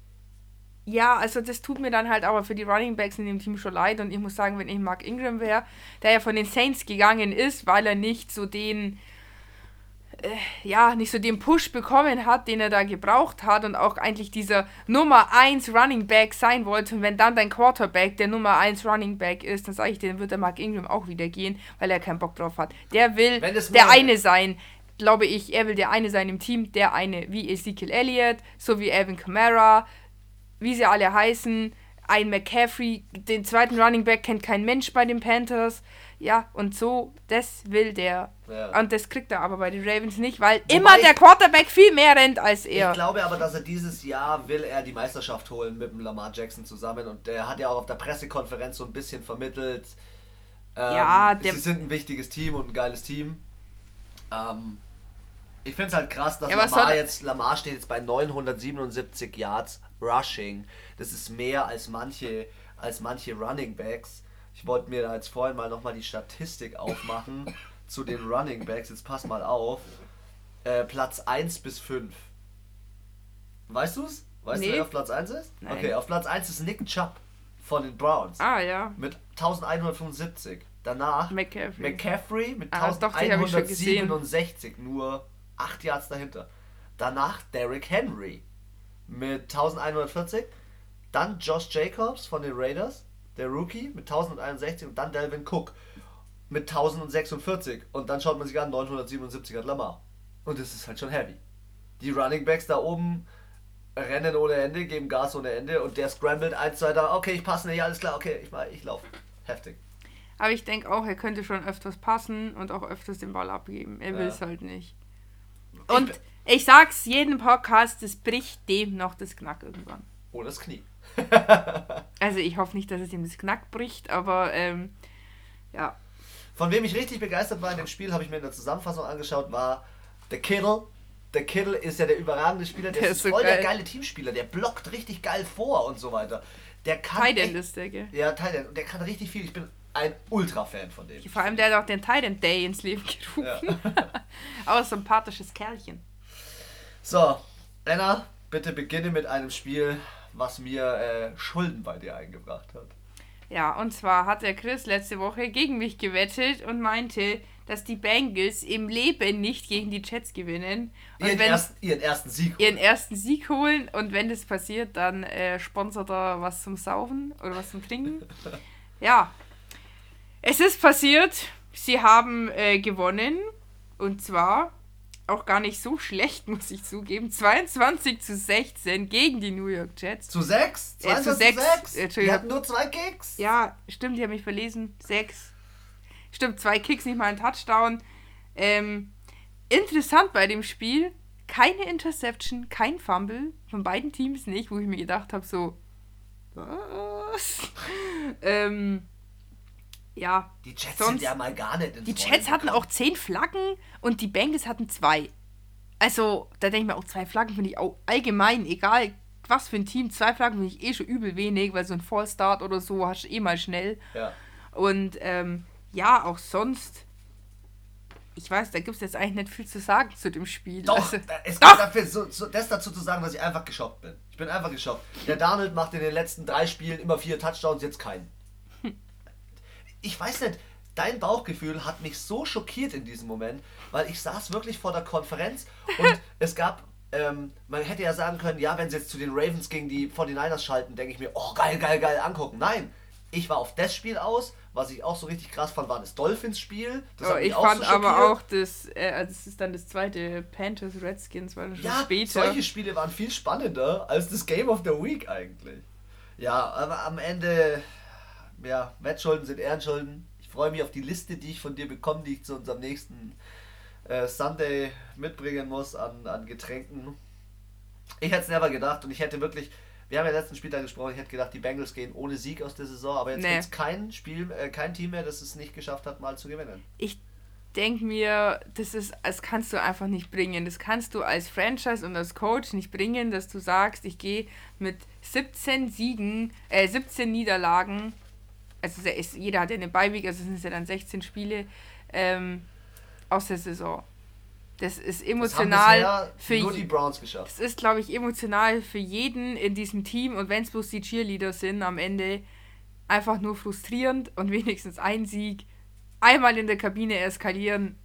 Ja, also das tut mir dann halt aber für die Running Backs in dem Team schon leid. Und ich muss sagen, wenn ich Mark Ingram wäre, der ja von den Saints gegangen ist, weil er nicht so den, ja, nicht so den Push bekommen hat, den er da gebraucht hat und auch eigentlich dieser Nummer 1 Running Back sein wollte. Und wenn dann dein Quarterback der Nummer 1 Running Back ist, dann sage ich dir, dann wird der Mark Ingram auch wieder gehen, weil er keinen Bock drauf hat. Der will der eine sein. Glaube ich, er will der eine sein im Team, der eine wie Ezekiel Elliott, so wie Alvin Kamara, wie sie alle heißen, ein McCaffrey, den zweiten Running Back kennt kein Mensch bei den Panthers. Ja, und so, das will der. Ja. Und das kriegt er aber bei den Ravens nicht, weil Wobei immer der ich- Quarterback viel mehr rennt als Ich er. glaube aber, dass er dieses Jahr will er die Meisterschaft holen mit dem Lamar Jackson zusammen und der hat ja auch auf der Pressekonferenz so ein bisschen vermittelt. Ähm, Ja, sie sind ein wichtiges Team und ein geiles Team. Ähm, ich finde es halt krass, dass Ja, Lamar jetzt Lamar steht jetzt bei 977 Yards Rushing. Das ist mehr als manche als manche Running Backs. Ich wollte mir da jetzt vorhin mal nochmal die Statistik aufmachen zu den Running Backs. Jetzt pass mal auf. Äh, Platz 1 bis 5. Weißt du es? Weißt du, Nee. wer auf Platz 1 ist? Nein. Okay, auf Platz 1 ist Nick Chubb von den Browns Ah ja, mit 1175. Danach McCaffrey. McCaffrey mit Ah, doch, die hab ich schon gesehen. 1167, nur 8 Yards dahinter. Danach Derrick Henry mit 1140. Dann Josh Jacobs von den Raiders, der Rookie mit 1061 und dann Delvin Cook mit 1046. Und dann schaut man sich an, 977 hat Lamar. Und das ist halt schon heavy. Die Running Backs da oben rennen ohne Ende, geben Gas ohne Ende und der scrambled 1, 2, 3, okay, ich passe nicht, alles klar, okay, ich, mach- ich laufe. Heftig. Aber ich denke auch, er könnte schon öfters passen und auch öfters den Ball abgeben. Er will Ja. es halt nicht. Und bin- ich sag's jeden Podcast, es bricht dem noch das Knack irgendwann. Oder das Knie. Also ich hoffe nicht, dass es ihm das Knack bricht, aber ähm, ja. Von wem ich richtig begeistert war in dem Spiel, habe ich mir in der Zusammenfassung angeschaut, war der Kittle. Der Kittle ist ja der überragende Spieler, der, Der ist ist so voll der geil. geile Teamspieler, der blockt richtig geil vor und so weiter. Der kann. Tight ist der, gell? Ja, Tight End. Und der kann richtig viel. Ich bin ein Ultra-Fan von dem. Vor allem der hat auch den Tight End Day ins Leben gerufen. Aber ein sympathisches Kerlchen. So, Anna, bitte beginne mit einem Spiel, was mir äh, Schulden bei dir eingebracht hat. Ja, und zwar hat der Chris letzte Woche gegen mich gewettet und meinte, dass die Bengals im Leben nicht gegen die Jets gewinnen. Und Ihren, wenn ersten, ihren ersten Sieg. ihren ersten Sieg holen und wenn das passiert, dann äh, sponsert er was zum Saufen oder was zum Trinken. Ja, es ist passiert. Sie haben äh, gewonnen und zwar auch gar nicht so schlecht, muss ich zugeben. 22 zu 16 gegen die New York Jets. Zu sechs? Ja, 20 zu zu sechs. sechs? Die Entschuldigung. hatten nur zwei Kicks. Ja, stimmt, die haben mich verlesen. Sechs. Stimmt, zwei Kicks, nicht mal ein Touchdown. Ähm, interessant bei dem Spiel, keine Interception, kein Fumble, von beiden Teams nicht, wo ich mir gedacht habe, so, was? ähm, ja, Die Jets Sonst- sind ja mal gar nicht ins die Jets hatten auch zehn Flaggen und die Bengals hatten zwei. Also, da denke ich mir auch, zwei Flaggen finde ich auch allgemein, egal was für ein Team, zwei Flaggen finde ich eh schon übel wenig, weil so ein Fallstart oder so hast du eh mal schnell. Ja. Und ähm, ja, auch sonst. Ich weiß, da gibt es jetzt eigentlich nicht viel zu sagen zu dem Spiel. Doch, Also, es Doch! gibt dafür so, so, das dazu zu sagen, dass ich einfach geschockt bin. Ich bin einfach geschockt. Der Darnold macht in den letzten drei Spielen immer vier Touchdowns, jetzt keinen. Ich weiß nicht, dein Bauchgefühl hat mich so schockiert in diesem Moment, weil ich saß wirklich vor der Konferenz und es gab ähm, man hätte ja sagen können, ja, wenn sie jetzt zu den Ravens gegen die 49ers schalten, denke ich mir, oh geil, geil, geil, angucken. Nein, ich war auf das Spiel aus. Was ich auch so richtig krass fand, war das Dolphins-Spiel. Oh, ich fand so aber auch das, äh, also das ist dann das zweite Panthers Redskins, war schon ja, später. Solche Spiele waren viel spannender als das Game of the Week eigentlich. Ja, aber am Ende, ja, Wettschulden sind Ehrenschulden. Ich freue mich auf die Liste, die ich von dir bekomme, die ich zu unserem nächsten äh, Sunday mitbringen muss an, an Getränken. Ich hätte es never gedacht und ich hätte wirklich, wir haben ja letzten Spieltag gesprochen, ich hätte gedacht, die Bengals gehen ohne Sieg aus der Saison, aber jetzt nee. gibt es kein Spiel, äh, kein Team mehr, das es nicht geschafft hat, mal zu gewinnen. Ich denke mir, das ist, das kannst du einfach nicht bringen. Das kannst du als Franchise und als Coach nicht bringen, dass du sagst, ich gehe mit 17 Siegen, äh, 17 Niederlagen, also ist, jeder hat ja eine Beiweg, also sind es ja dann 16 Spiele, ähm, aus der Saison. Das ist emotional das für nur die Browns geschafft. Das ist, glaube ich, emotional für jeden in diesem Team und wenn es bloß die Cheerleader sind, am Ende einfach nur frustrierend und wenigstens ein Sieg einmal in der Kabine eskalieren.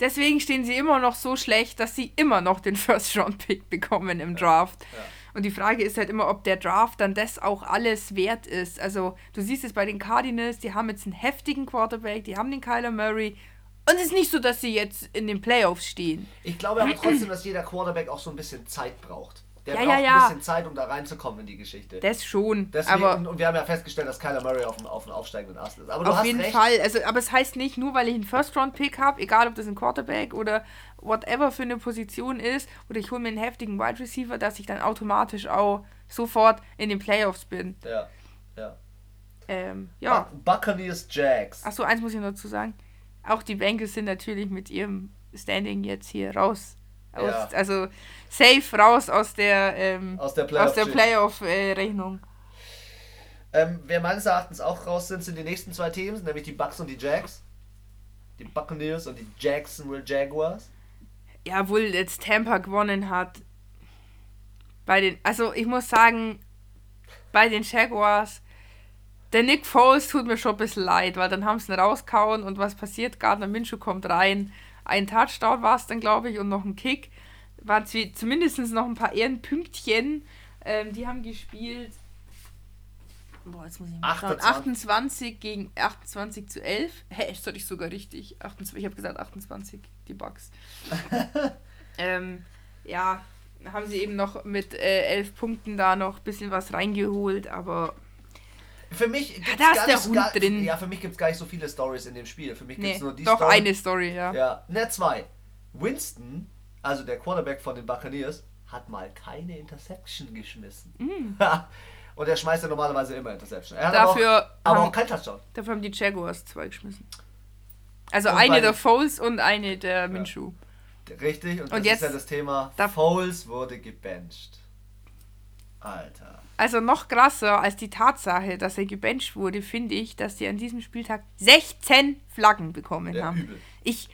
Deswegen stehen sie immer noch so schlecht, dass sie immer noch den First-Round-Pick bekommen im Draft. Ja, ja. Und die Frage ist halt immer, ob der Draft dann das auch alles wert ist. Also, du siehst es bei den Cardinals, die haben jetzt einen heftigen Quarterback, die haben den Kyler Murray und es ist nicht so, dass sie jetzt in den Playoffs stehen. Ich glaube aber trotzdem, dass jeder Quarterback auch so ein bisschen Zeit braucht. Der ja, braucht ja, ja. ein bisschen Zeit, um da reinzukommen in die Geschichte. Das schon. Deswegen, aber und wir haben ja festgestellt, dass Kyler Murray auf dem, auf dem aufsteigenden Ast ist. Aber auf jeden recht. Fall. Also, aber es heißt nicht, nur weil ich einen First-Round-Pick habe, egal ob das ein Quarterback oder whatever für eine Position ist, oder ich hole mir einen heftigen Wide Receiver, dass ich dann automatisch auch sofort in den Playoffs bin. Ja, ja. Ähm, ja. Buccaneers Jags. Achso, eins muss ich noch dazu sagen auch die Bengals sind natürlich mit ihrem Standing jetzt hier raus. Aus, ja. Also safe raus aus der, ähm, aus der Playoff-Rechnung. Playoff, äh, ähm, wer meines Erachtens auch raus sind, sind die nächsten zwei Teams, nämlich die Bucks und die Jags. Die Buccaneers und die Jacksonville Jaguars. Ja, wohl jetzt Tampa gewonnen hat. Bei den, also ich muss sagen, bei den Jaguars der Nick Foles tut mir schon ein bisschen leid, weil dann haben sie ihn rauskauen und was passiert? Gardner Minshew kommt rein. Ein Touchdown war es dann, glaube ich, und noch ein Kick. Waren zumindest noch ein paar Ehrenpünktchen. Ähm, die haben gespielt. Boah, jetzt muss ich mal 28. 28 gegen 28 zu 11. Hä, hey, ist doch nicht sogar richtig. 28, ich habe gesagt 28, die Bugs. ähm, ja, haben sie eben noch mit äh, 11 Punkten da noch ein bisschen was reingeholt, aber für mich gibt's da ist der Hund gar, drin. Ja, für mich gibt es gar nicht so viele Stories in dem Spiel. Für mich gibt es nur die doch Story. eine Story, ja. Ja, ne, zwei. Winston, also der Quarterback von den Buccaneers, hat mal keine Interception geschmissen. Mm. Und er schmeißt ja normalerweise immer Interception. Er hat dafür aber, auch, aber haben, auch kein Touchdown. Dafür haben die Jaguars zwei geschmissen. Also und eine der Foles und eine der Minshew. Ja. Richtig, und, und jetzt, ist ja das Thema. Foles wurde gebencht. Alter. Also noch krasser als die Tatsache, dass er gebencht wurde, finde ich, dass sie an diesem Spieltag 16 Flaggen bekommen ja, haben. Übel. Ich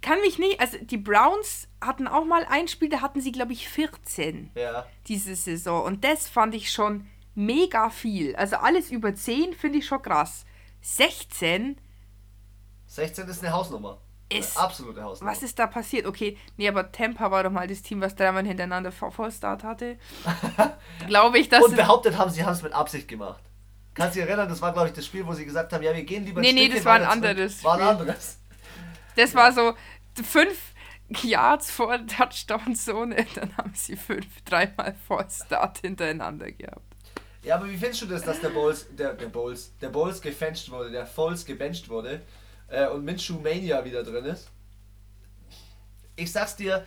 kann mich nicht, also die Browns hatten auch mal ein Spiel, da hatten sie, glaube ich, 14 ja. diese Saison. Und das fand ich schon mega viel. Also alles über 10 finde ich schon krass. 16? 16 ist eine Hausnummer ist. Absolute Hausnummer. Was ist da passiert? Okay, nee, aber Tampa war doch mal das Team, was dreimal hintereinander Vollstart hatte. glaube ich, dass. Und behauptet haben, sie haben es mit Absicht gemacht. Kannst du dich erinnern, das war, glaube ich, das Spiel, wo sie gesagt haben, ja, wir gehen lieber Nee, nee, das war ein anderes. War ein anderes. Das ja. war so fünf Yards vor Touchdown-Zone, dann haben sie fünf, dreimal Vollstart hintereinander gehabt. Ja, aber wie findest du das, dass der Bowles, der, der Bowles, der Bowles gefencht wurde, der Foles gebencht wurde? Äh, und Minshew Mania wieder drin ist. Ich sag's dir.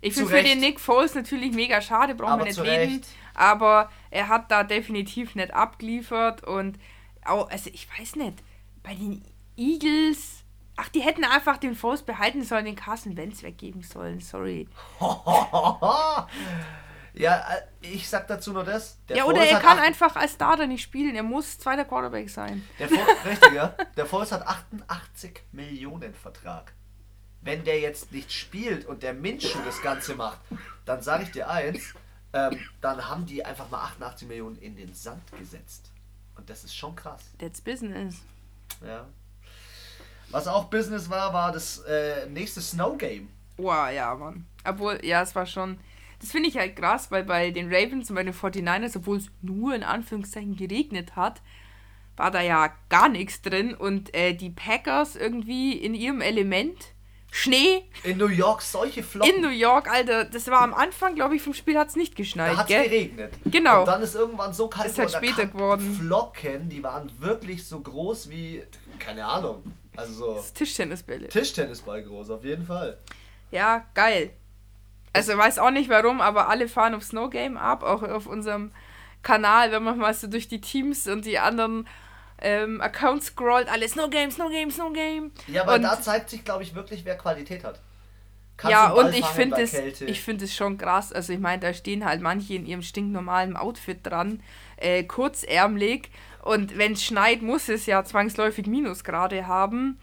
Ich finde für den Nick Foles natürlich mega schade, brauchen wir nicht reden. Recht. Aber er hat da definitiv nicht abgeliefert und auch, also ich weiß nicht, bei den Eagles. Ach, die hätten einfach den Foles behalten sollen, den Carson Wentz weggeben sollen. Sorry. Ja, äh, ich sag dazu nur das. ja, oder er kann einfach als Starter nicht spielen. Er muss zweiter Quarterback sein. Der Foles, richtig, ja. Der Foles hat 88 Millionen Vertrag. Wenn der jetzt nicht spielt und der Minshew das Ganze macht, dann sage ich dir eins, ähm, dann haben die einfach mal 88 Millionen in den Sand gesetzt. Und das ist schon krass. That's business. Ja. Was auch Business war, war das äh, nächste Snow Game. Boah, ja, Mann. Obwohl, ja, es war schon. Das finde ich halt krass, weil bei den Ravens und bei den 49ers, obwohl es nur in Anführungszeichen geregnet hat, war da ja gar nichts drin und äh, die Packers irgendwie in ihrem Element. Schnee. In New York solche Flocken. In New York, Alter. Das war am Anfang, glaube ich, vom Spiel hat es nicht geschneit. Da hat es geregnet. Genau. Und dann ist irgendwann so kalt Ist halt später geworden. Flocken, die waren wirklich so groß wie, keine Ahnung, also so Das Tischtennisbälle. Tischtennisball groß, auf jeden Fall. Ja, geil. Also weiß auch nicht warum, aber alle fahren auf Snow Game ab, auch auf unserem Kanal, wenn man mal so durch die Teams und die anderen ähm, Accounts scrollt, alle Snow Game, Snow Game, Snow Game. Ja, aber Und- da zeigt sich, glaube ich, wirklich, wer Qualität hat. Kannst ja, und ich finde es Kälte? ich finde es schon krass. Also ich meine, da stehen halt manche in ihrem stinknormalen Outfit dran, äh, kurzärmelig und wenn es schneit, muss es ja zwangsläufig Minusgrade haben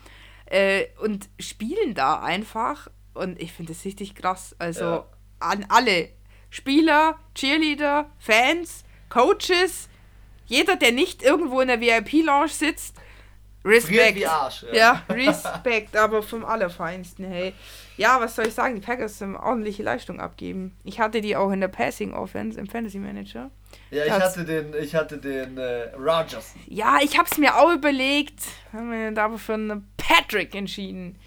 äh, und spielen da einfach und ich finde es richtig krass. Also Ja. an alle Spieler, Cheerleader, Fans, Coaches, jeder, der nicht irgendwo in der VIP-Lounge sitzt, Respekt. Arsch. Ja, Respekt, aber vom Allerfeinsten, hey. Ja, was soll ich sagen? Die Packers haben ordentliche Leistung abgeben. Ich hatte die auch in der Passing Offense im Fantasy Manager. Ja, ich Das- hatte den, ich hatte den äh, Rogers. Ja, ich hab's mir auch überlegt. Haben wir da aber für einen Patrick entschieden.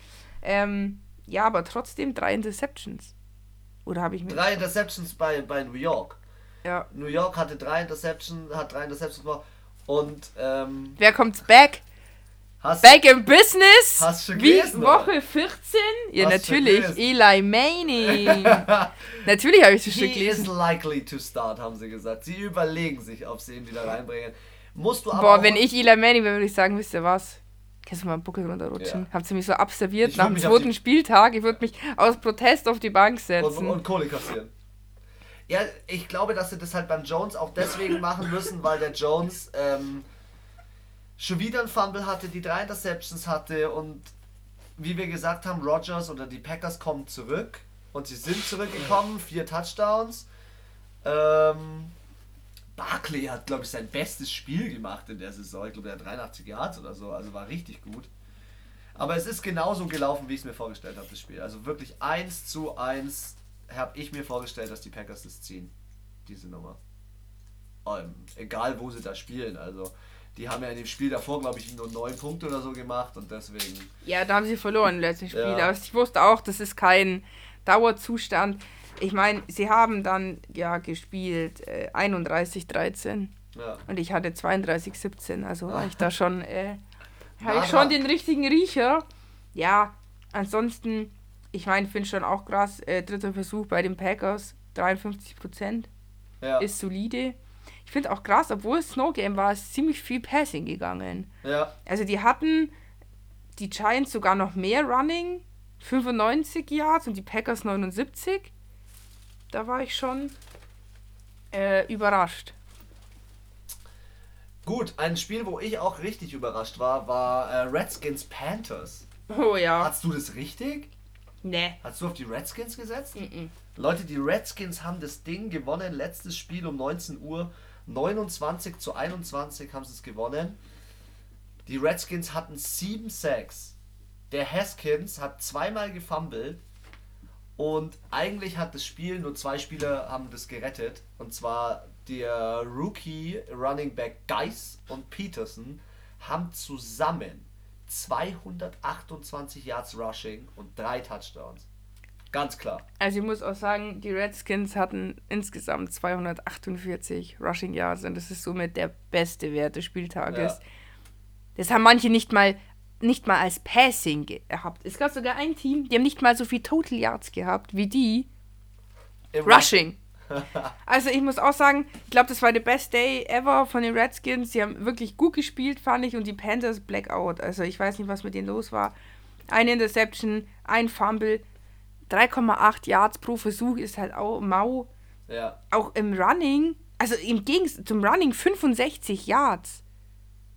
Ähm, ja, aber trotzdem drei Interceptions. Oder habe ich mir. Drei Interceptions bei, bei New York. Ja. New York hatte drei Interceptions, hat drei Interceptions gemacht. Und ähm, Wer kommt's back? hast Back in Business? Hast du schon Wie gelesen, oder? Woche 14? Ja, natürlich. Eli Manning. natürlich habe ich das schon He is gelesen. likely to start, haben sie gesagt. Sie überlegen sich, ob sie ihn wieder reinbringen. Musst du aber Boah, wenn ich Eli Manning wäre, würde ich sagen, wisst ihr was? Kannst du mal einen Buckel runterrutschen? Ja. Habt ihr mich so abserviert Ich nach dem zweiten Spieltag? Ich würde mich aus Protest auf die Bank und, setzen. und Kohle kassieren. Ja, ich glaube, dass sie das halt beim Jones auch deswegen machen müssen, weil der Jones ähm, schon wieder ein Fumble hatte, die drei Interceptions hatte und wie wir gesagt haben, Rogers oder die Packers kommen zurück und sie sind zurückgekommen, vier Touchdowns. Ähm, Barkley hat, glaube ich, sein bestes Spiel gemacht in der Saison. Ich glaube, er hat 83 Yards oder so, also war richtig gut. Aber es ist genauso gelaufen, wie ich es mir vorgestellt habe, das Spiel. Also wirklich 1 zu 1 habe ich mir vorgestellt, dass die Packers das ziehen. Diese Nummer. Ähm, egal, wo sie da spielen. Also, die haben ja in dem Spiel davor, glaube ich, nur 9 Punkte oder so gemacht und deswegen. Ja, da haben sie verloren im letzten Spiel. Ja. Aber ich wusste auch, das ist kein Dauerzustand. Ich meine, sie haben dann ja gespielt äh, 31-13 Ja. und ich hatte 32-17. Also war ich da schon, äh, habe ich schon den richtigen Riecher. Ja, ansonsten, ich meine, finde schon auch krass, äh, dritter Versuch bei den Packers, 53 Prozent. Ja. ist solide. Ich finde auch krass, obwohl es Snow Game war, ist ziemlich viel Passing gegangen. ja. Also die hatten die Giants sogar noch mehr Running, 95 Yards und die Packers 79. Da war ich schon äh, überrascht. Gut, ein Spiel, wo ich auch richtig überrascht war, war äh, Redskins Panthers. Oh ja. Hast du das richtig? Ne. Hast du auf die Redskins gesetzt? Mhm. Leute, die Redskins haben das Ding gewonnen. Letztes Spiel um 19 Uhr. 29 zu 21 haben sie es gewonnen. Die Redskins hatten 7 Sacks. Der Haskins hat zweimal gefummelt. Und eigentlich hat das Spiel, nur zwei Spieler haben das gerettet. Und zwar der Rookie Running Back Geis und Peterson haben zusammen 228 Yards Rushing und drei Touchdowns. Ganz klar. Also ich muss auch sagen, die Redskins hatten insgesamt 248 Rushing Yards und das ist somit der beste Wert des Spieltages. Ja. Das haben manche nicht mal nicht mal als Passing gehabt. Es gab sogar ein Team, die haben nicht mal so viel Total Yards gehabt wie die Im Rushing. Also ich muss auch sagen, ich glaube, das war der best day ever von den Redskins. Sie haben wirklich gut gespielt, fand ich, und die Panthers Blackout. Also ich weiß nicht, was mit denen los war. Eine Interception, ein Fumble, 3,8 Yards pro Versuch ist halt auch mau. Ja. Auch im Running, also im Gegensatz zum Running 65 Yards.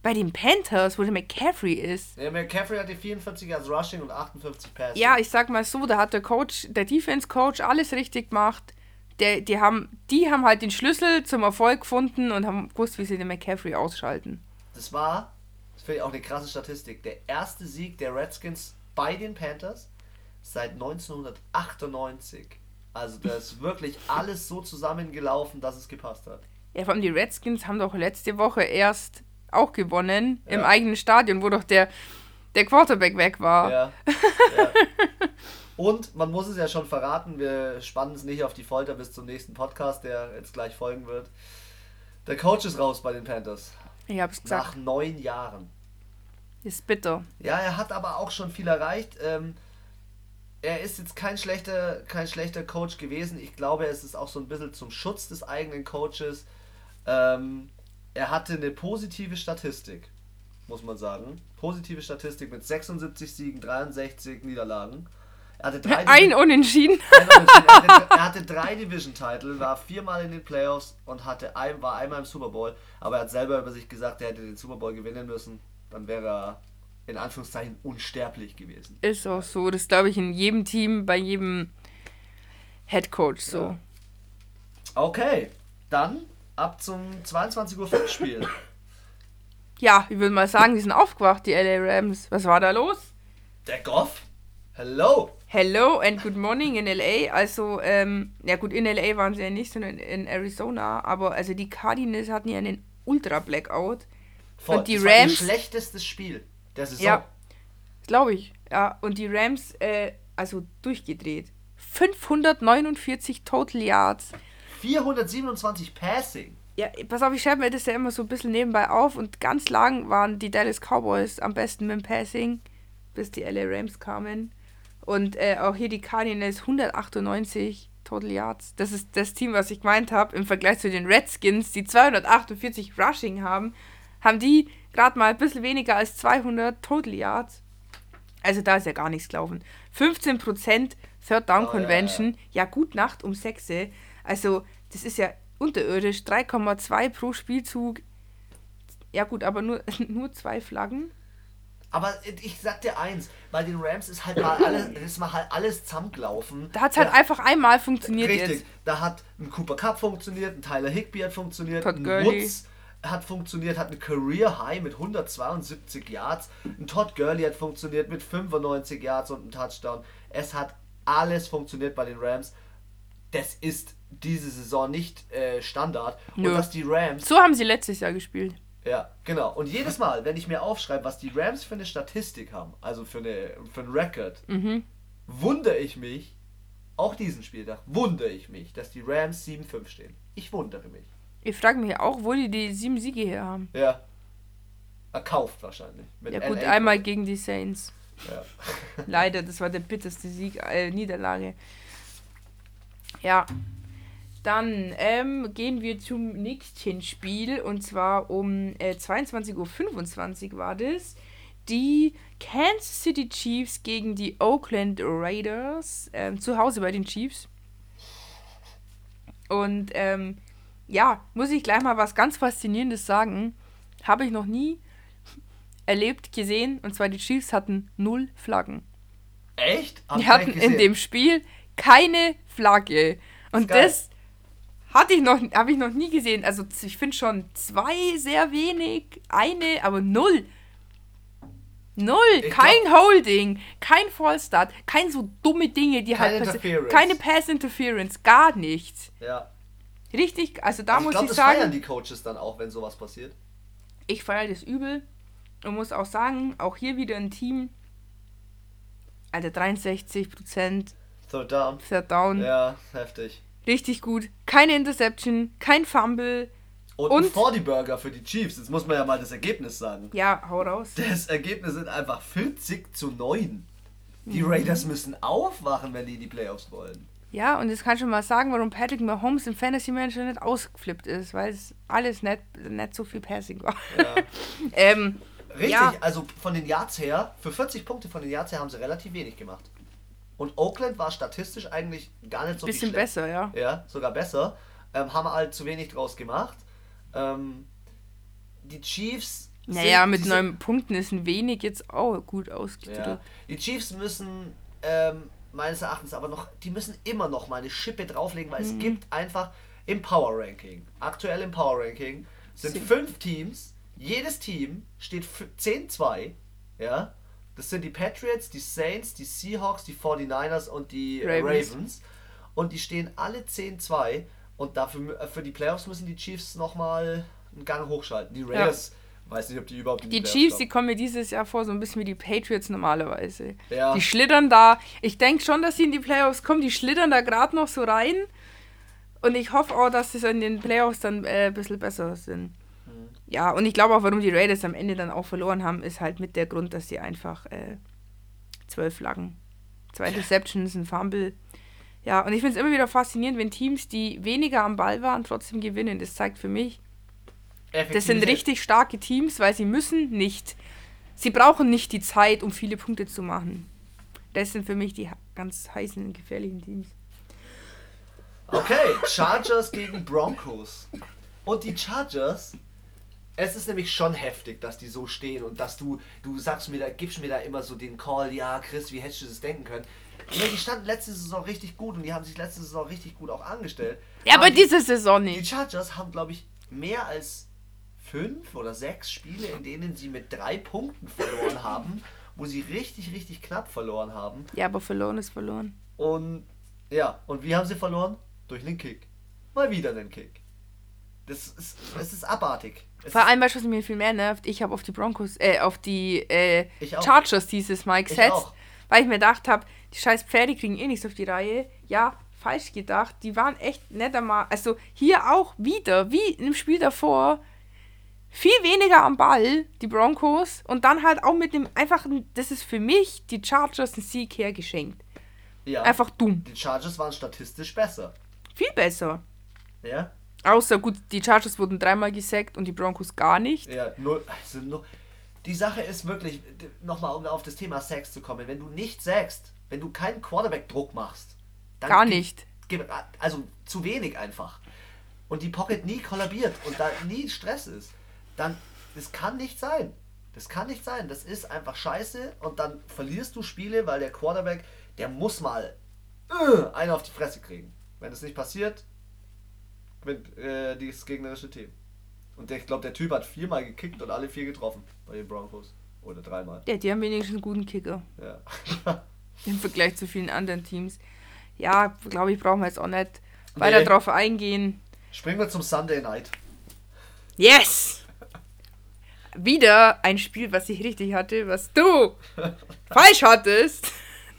Bei den Panthers, wo der McCaffrey ist. Ja, McCaffrey hatte 44 als Rushing und 58 Passing. Ja, ich sag mal so, da hat der Coach, der Defense-Coach alles richtig gemacht. Der, die, haben, die haben halt den Schlüssel zum Erfolg gefunden und haben gewusst, wie sie den McCaffrey ausschalten. Das war, das finde ich auch eine krasse Statistik, der erste Sieg der Redskins bei den Panthers seit 1998. Also da ist wirklich alles so zusammengelaufen, dass es gepasst hat. Ja, vor allem die Redskins haben doch letzte Woche erst auch gewonnen im Ja. eigenen Stadion, wo doch der, der Quarterback weg war. Ja. ja. Und man muss es ja schon verraten, wir spannen es nicht auf die Folter bis zum nächsten Podcast, der jetzt gleich folgen wird. Der Coach ist raus bei den Panthers. Ich hab's gesagt. Nach neun Jahren. Ist bitter. Ja, er hat aber auch schon viel erreicht. Ähm, er ist jetzt kein schlechter, kein schlechter Coach gewesen. Ich glaube, es ist auch so ein bisschen zum Schutz des eigenen Coaches. Ähm, er hatte eine positive Statistik, muss man sagen. Positive Statistik mit 76 Siegen, 63 Niederlagen. Er hatte drei Ein Unentschieden. Ein Unentschieden. er, hatte, er hatte drei Division-Titel, war viermal in den Playoffs und hatte ein, war einmal im Super Bowl. Aber er hat selber über sich gesagt, er hätte den Super Bowl gewinnen müssen. Dann wäre er in Anführungszeichen unsterblich gewesen. Ist auch so. Das glaube ich in jedem Team, bei jedem Head Coach so. Ja. Okay, dann ab zum 22 Uhr Spiel. Ja, ich würde mal sagen, die sind aufgewacht, die LA Rams. Was war da los? Der Goff? Hello! Hello and good morning in LA. Also, ähm, ja gut, in LA waren sie ja nicht, sondern in Arizona. Aber also die Cardinals hatten ja einen Ultra-Blackout. Voll, Und die das war Rams- schlechtestes Spiel der Saison. Ja, glaube ich. Ja, und die Rams, äh, also durchgedreht. 549 Total Yards. 427 Passing. Ja, pass auf, ich schreibe mir das ja immer so ein bisschen nebenbei auf und ganz lang waren die Dallas Cowboys am besten mit dem Passing, bis die LA Rams kamen. Und äh, auch hier die Cardinals 198 Total Yards. Das ist das Team, was ich gemeint habe. Im Vergleich zu den Redskins, die 248 Rushing haben, haben die gerade mal ein bisschen weniger als 200 Total Yards. Also da ist ja gar nichts gelaufen. 15% Third Down Oh, ja, Convention. ja, gut Nacht um 6. Also das ist ja unterirdisch. 3,2 pro Spielzug. Ja gut, aber nur, nur zwei Flaggen. Aber ich sag dir eins, bei den Rams ist halt mal alles, ist mal halt alles zusammengelaufen. Da hat es halt Ja, einfach einmal funktioniert Richtig, jetzt. da hat ein Cooper Cup funktioniert, ein Tyler Higby hat funktioniert, Todd ein Gurley. Woods hat funktioniert, hat ein Career High mit 172 Yards, ein Todd Gurley hat funktioniert mit 95 Yards und einem Touchdown. Es hat alles funktioniert bei den Rams. Das ist diese Saison nicht äh, Standard. Und Nö. dass die Rams So haben sie letztes Jahr gespielt. ja, genau. Und jedes Mal, wenn ich mir aufschreibe, was die Rams für eine Statistik haben, also für, eine, für einen Record, Mhm. wundere ich mich, auch diesen Spieltag, wundere ich mich, dass die Rams 7-5 stehen. Ich wundere mich. Ich frage mich auch, wo die die sieben Siege her haben. Ja. Erkauft wahrscheinlich. Ja gut, LA. einmal gegen die Saints. Ja. Leider, das war der bitterste Sieg, äh, Niederlage. Ja. Dann ähm, gehen wir zum nächsten Spiel und zwar um äh, 22.25 Uhr war das. Die Kansas City Chiefs gegen die Oakland Raiders. Ähm, zu Hause bei den Chiefs. Und ähm, ja, muss ich gleich mal was ganz Faszinierendes sagen. Habe ich noch nie erlebt, gesehen. Und zwar die Chiefs hatten null Flaggen. Echt? Hab Die hatten in dem Spiel keine Flagge. Und das hatte ich noch, habe ich noch nie gesehen. Also ich finde schon zwei sehr wenig, eine, aber null. Null, Ich kein Holding, kein Fallstart, kein so dumme Dinge, die Keine halt Interference. keine Pass Interference, gar nichts. Ja. Richtig, also da Also ich muss glaube, ich das sagen, feiern die Coaches dann auch, wenn sowas passiert. ich feiere das übel und muss auch sagen, auch hier wieder ein Team, Alter, 63% Third down. Third Down, Ja, heftig. Richtig gut, keine Interception, kein Fumble, Und, Und- ein 40 Burger für die Chiefs. Jetzt muss man ja mal das Ergebnis sagen. ja, hau raus. Das Ergebnis sind einfach 40 zu 9. Die Mhm. Raiders müssen aufwachen, wenn die in die Playoffs wollen. Ja, und jetzt kann ich schon mal sagen, warum Patrick Mahomes im Fantasy Manager nicht ausgeflippt ist, weil es alles nicht, nicht so viel Passing war. Ja. ähm, Richtig, Ja. also von den Yards her, für 40 Punkte von den Yards her haben sie relativ wenig gemacht. Und Oakland war statistisch eigentlich gar nicht so bisschen schlecht. besser, ja. Ja, sogar besser. Ähm, haben halt zu wenig draus gemacht. Ähm, die Chiefs. Naja, sind- mit neun Punkten ist ein wenig jetzt auch gut ausgedrückt. Ja. Die Chiefs müssen ähm, meines Erachtens aber noch, die müssen immer noch mal eine Schippe drauflegen, weil Mhm. es gibt einfach im Power Ranking, aktuell im Power Ranking, sind Sie- fünf Teams, jedes Team steht f- 10-2, ja, Das sind die Patriots, die Saints, die Seahawks, die 49ers und die Ravens. Ravens. Und die stehen alle 10-2. Und dafür äh, für die Playoffs müssen die Chiefs nochmal einen Gang hochschalten. Die Raiders, weiß nicht, ob die überhaupt Die Playoffs Chiefs, die kommen. kommen mir dieses Jahr vor, so ein bisschen wie die Patriots normalerweise. Ja. Die schlittern da. Ich denke schon, dass sie in die Playoffs kommen. Die schlittern da gerade noch so rein. Und ich hoffe auch, dass sie in den Playoffs dann äh, ein bisschen besser sind. Ja, und ich glaube auch, warum die Raiders am Ende dann auch verloren haben, ist halt mit der Grund, dass sie einfach äh, zwölf Flaggen, zwei Interceptions, ein Fumble. Ja, und ich finde es immer wieder faszinierend, wenn Teams, die weniger am Ball waren, trotzdem gewinnen. Das zeigt für mich, das sind richtig starke Teams, weil sie müssen nicht, sie brauchen nicht die Zeit, um viele Punkte zu machen. Das sind für mich die ganz heißen, gefährlichen Teams. Okay, Chargers gegen Broncos. Und die Chargers, es ist nämlich schon heftig, dass die so stehen und dass du, du sagst mir da, gibst mir da immer so den Call, ja, Chris, wie hättest du das denken können? Ja, die standen letzte Saison richtig gut und die haben sich letzte Saison richtig gut auch angestellt. Ja, aber die, diese Saison die nicht. Chargers haben, glaube ich, mehr als fünf oder sechs Spiele, in denen sie mit drei Punkten verloren haben, wo sie richtig, richtig knapp verloren haben. Ja, aber verloren ist verloren. Und ja, und wie haben sie verloren? Durch einen Kick. Mal wieder einen Kick. Das ist, es ist abartig. Es Vor allem, was mich viel mehr nervt? Ich habe auf die Broncos, äh, auf die äh. Chargers dieses Mal gesetzt, weil ich mir gedacht habe, die scheiß Pferde kriegen eh nichts auf die Reihe. Ja, falsch gedacht. Die waren echt netter mal. Also hier auch wieder, wie im Spiel davor, viel weniger am Ball, die Broncos. Und dann halt auch mit dem einfachen, das ist für mich die Chargers ein Sieg hergeschenkt. ja, Einfach dumm. die Chargers waren statistisch besser. Viel besser. Ja, Außer gut, die Chargers wurden dreimal gesackt und die Broncos gar nicht. ja, nur, also nur. Die Sache ist wirklich, nochmal um auf das Thema Sex zu kommen, wenn du nicht sagst, wenn du keinen Quarterback-Druck machst, dann Gar nicht. Also zu wenig einfach. Und die Pocket nie kollabiert und da nie Stress ist, dann, das kann nicht sein. Das kann nicht sein. Das ist einfach scheiße und dann verlierst du Spiele, weil der Quarterback, der muss mal äh, einen auf die Fresse kriegen. Wenn das nicht passiert, gewinnt äh, dieses gegnerische Team. Und der, ich glaube, der Typ hat viermal gekickt und alle vier getroffen bei den Broncos. Oder dreimal. Ja, die haben wenigstens einen guten Kicker. Ja. Im Vergleich zu vielen anderen Teams. Ja, glaube ich, brauchen wir jetzt auch nicht weiter Nee. drauf eingehen. Springen wir zum Sunday Night. Yes! Wieder ein Spiel, was ich richtig hatte, was du falsch hattest.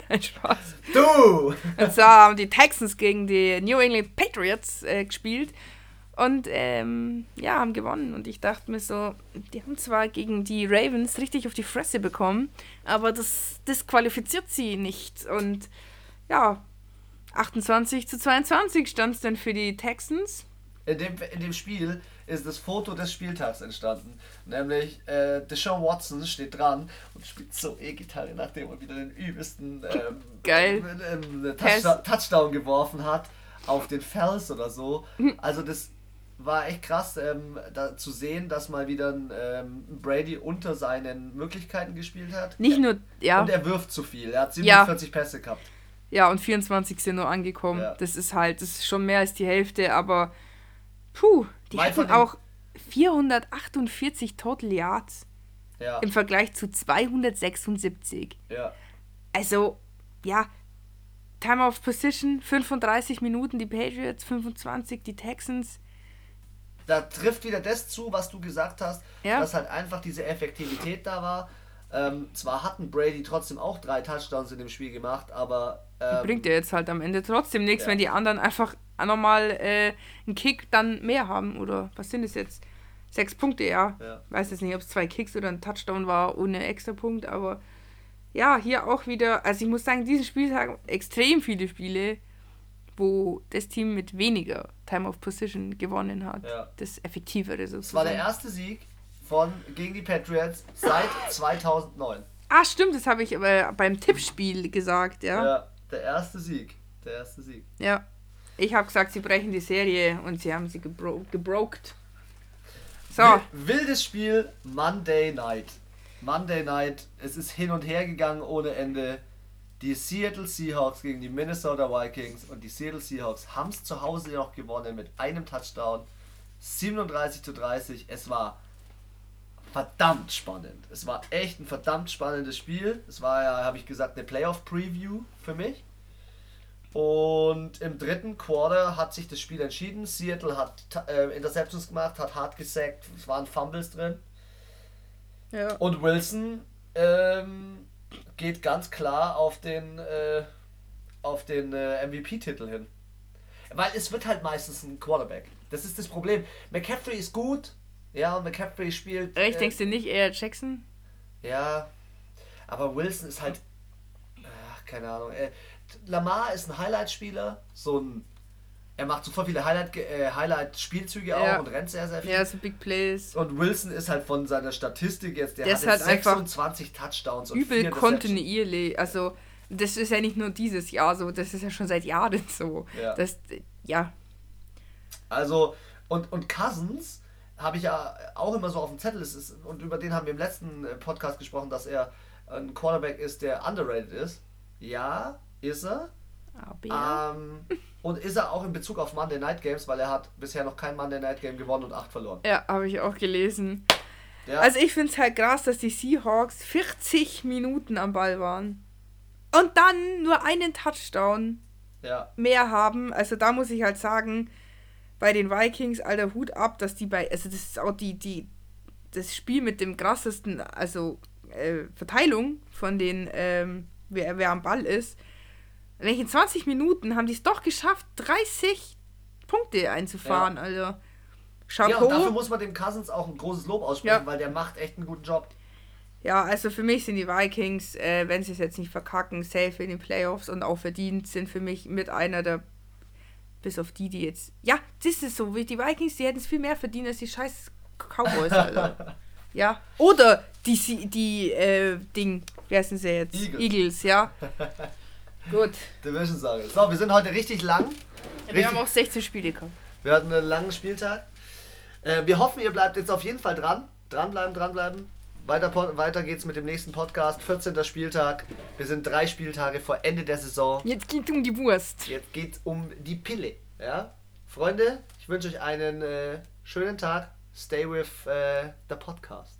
Nein, Spaß. Du! Und zwar haben die Texans gegen die New England Patriots äh, gespielt. Und ähm, ja, haben gewonnen. Und ich dachte mir so, die haben zwar gegen die Ravens richtig auf die Fresse bekommen, aber das disqualifiziert sie nicht. Und ja, 28 zu 22 stand es dann für die Texans. In dem, in dem Spiel ist das Foto des Spieltags entstanden. Nämlich äh, Deshaun Watson steht dran und spielt so E-Gitarre, nachdem er wieder den übelsten ähm, Geil. ähm, äh, Pass. Touchdown, Touchdown geworfen hat auf den Fels oder so. Also das war echt krass ähm, da, zu sehen, dass mal wieder ein, ähm, Brady unter seinen Möglichkeiten gespielt hat. Nicht nur, ja. Und er wirft zu viel. Er hat Ja. 47 Pässe gehabt. Ja, und 24 sind nur angekommen. Ja. Das ist halt, das ist schon mehr als die Hälfte, aber puh, die Weit hatten auch 448 Total Yards Ja, im Vergleich zu 276. ja. Also, ja, Time of Position 35 Minuten die Patriots, 25 die Texans. da trifft wieder das zu, was du gesagt hast, Ja. dass halt einfach diese Effektivität da war. Ähm, zwar hatten Brady trotzdem auch drei Touchdowns in dem Spiel gemacht, aber ähm, Bringt ja jetzt halt am Ende trotzdem nichts, ja. wenn die anderen einfach nochmal äh, einen Kick dann mehr haben. Oder was sind es jetzt? Sechs Punkte, ja. Ja. Weiß jetzt nicht, ob es zwei Kicks oder ein Touchdown war ohne extra Punkt, aber ja, hier auch wieder. Also ich muss sagen, diesen Spieltag extrem viele Spiele, wo das Team mit weniger Time of Position gewonnen hat. Ja. Das effektivere sozusagen. es war der erste Sieg von gegen die Patriots seit 2009. Ah, stimmt, das habe ich aber beim Tippspiel gesagt, ja. Ja, der erste Sieg. Der erste Sieg. Ja. Ich habe gesagt, sie brechen die Serie und sie haben sie gebro gebroked. So, Wi- Wildes Spiel, Monday Night. Monday Night, es ist hin und her gegangen ohne Ende. Die Seattle Seahawks gegen die Minnesota Vikings und die Seattle Seahawks haben es zu Hause noch gewonnen mit einem Touchdown. 37 zu 30. Es war verdammt spannend. Es war echt ein verdammt spannendes Spiel. Es war ja, habe ich gesagt, eine Playoff-Preview für mich. Und im dritten Quarter hat sich das Spiel entschieden. Seattle hat äh, Interceptions gemacht, hat hart gesackt, es waren Fumbles drin. Ja. Und Wilson ähm, geht ganz klar auf den, äh, auf den äh, MVP-Titel hin. Weil es wird halt meistens ein Quarterback. Das ist das Problem. McCaffrey ist gut. Ja, und McCaffrey spielt. Echt, äh, denkst du nicht eher Jackson? Ja. Aber Wilson ist halt. Ach, keine Ahnung. Äh, Lamar ist ein Highlight-Spieler. So ein. Er macht super viele Highlight- äh, Highlight-Spielzüge Ja. auch und rennt sehr, sehr viel. Ja, so Big Plays. Und Wilson ist halt von seiner Statistik jetzt, der, Der hat halt einfach 26 Touchdowns und Übel kontinuierlich. Also, das ist ja nicht nur dieses Jahr so, das ist ja schon seit Jahren so. Ja. Das, ja. Also, und, und Cousins habe ich ja auch immer so auf dem Zettel, ist, und über den haben wir im letzten äh, Podcast gesprochen, dass er ein Quarterback ist, der underrated ist. Ja, ist er. Ähm, und ist er auch in Bezug auf Monday Night Games, weil er hat bisher noch kein Monday Night Game gewonnen und acht verloren. ja, habe ich auch gelesen. Ja, Also ich finde es halt krass, dass die Seahawks 40 Minuten am Ball waren. Und dann nur einen Touchdown ja, mehr haben. Also da muss ich halt sagen, bei den Vikings, alter Hut ab, dass die bei, also das ist auch die, die, das Spiel mit dem krassesten, also äh, Verteilung von den, ähm, wer, wer am Ball ist. In 20 Minuten haben die es doch geschafft, 30 Punkte einzufahren, also. ja, Chapeau. und dafür muss man dem Cousins auch ein großes Lob aussprechen, Ja. weil der macht echt einen guten Job. Ja, also für mich sind die Vikings, äh, wenn sie es jetzt nicht verkacken, safe in den Playoffs und auch verdient, sind für mich mit einer der, bis auf die, die jetzt, ja, das ist so, wie die Vikings, die hätten es viel mehr verdient als die scheiß Cowboys, Alter. ja, oder die, die, äh, Ding, wie heißen sie jetzt? Eagles. ja. Gut. Division ich. So, wir sind heute richtig lang. Wir Richtig, haben auch 16 Spiele gehabt. wir hatten einen langen Spieltag. Äh, wir hoffen, ihr bleibt jetzt auf jeden Fall dran. Dranbleiben, dranbleiben. Weiter, weiter geht's mit dem nächsten Podcast. 14. Spieltag. Wir sind drei Spieltage vor Ende der Saison. Jetzt geht um die Wurst. Jetzt geht's um die Pille. Ja? Freunde, ich wünsche euch einen äh, schönen Tag. Stay with äh, the podcast.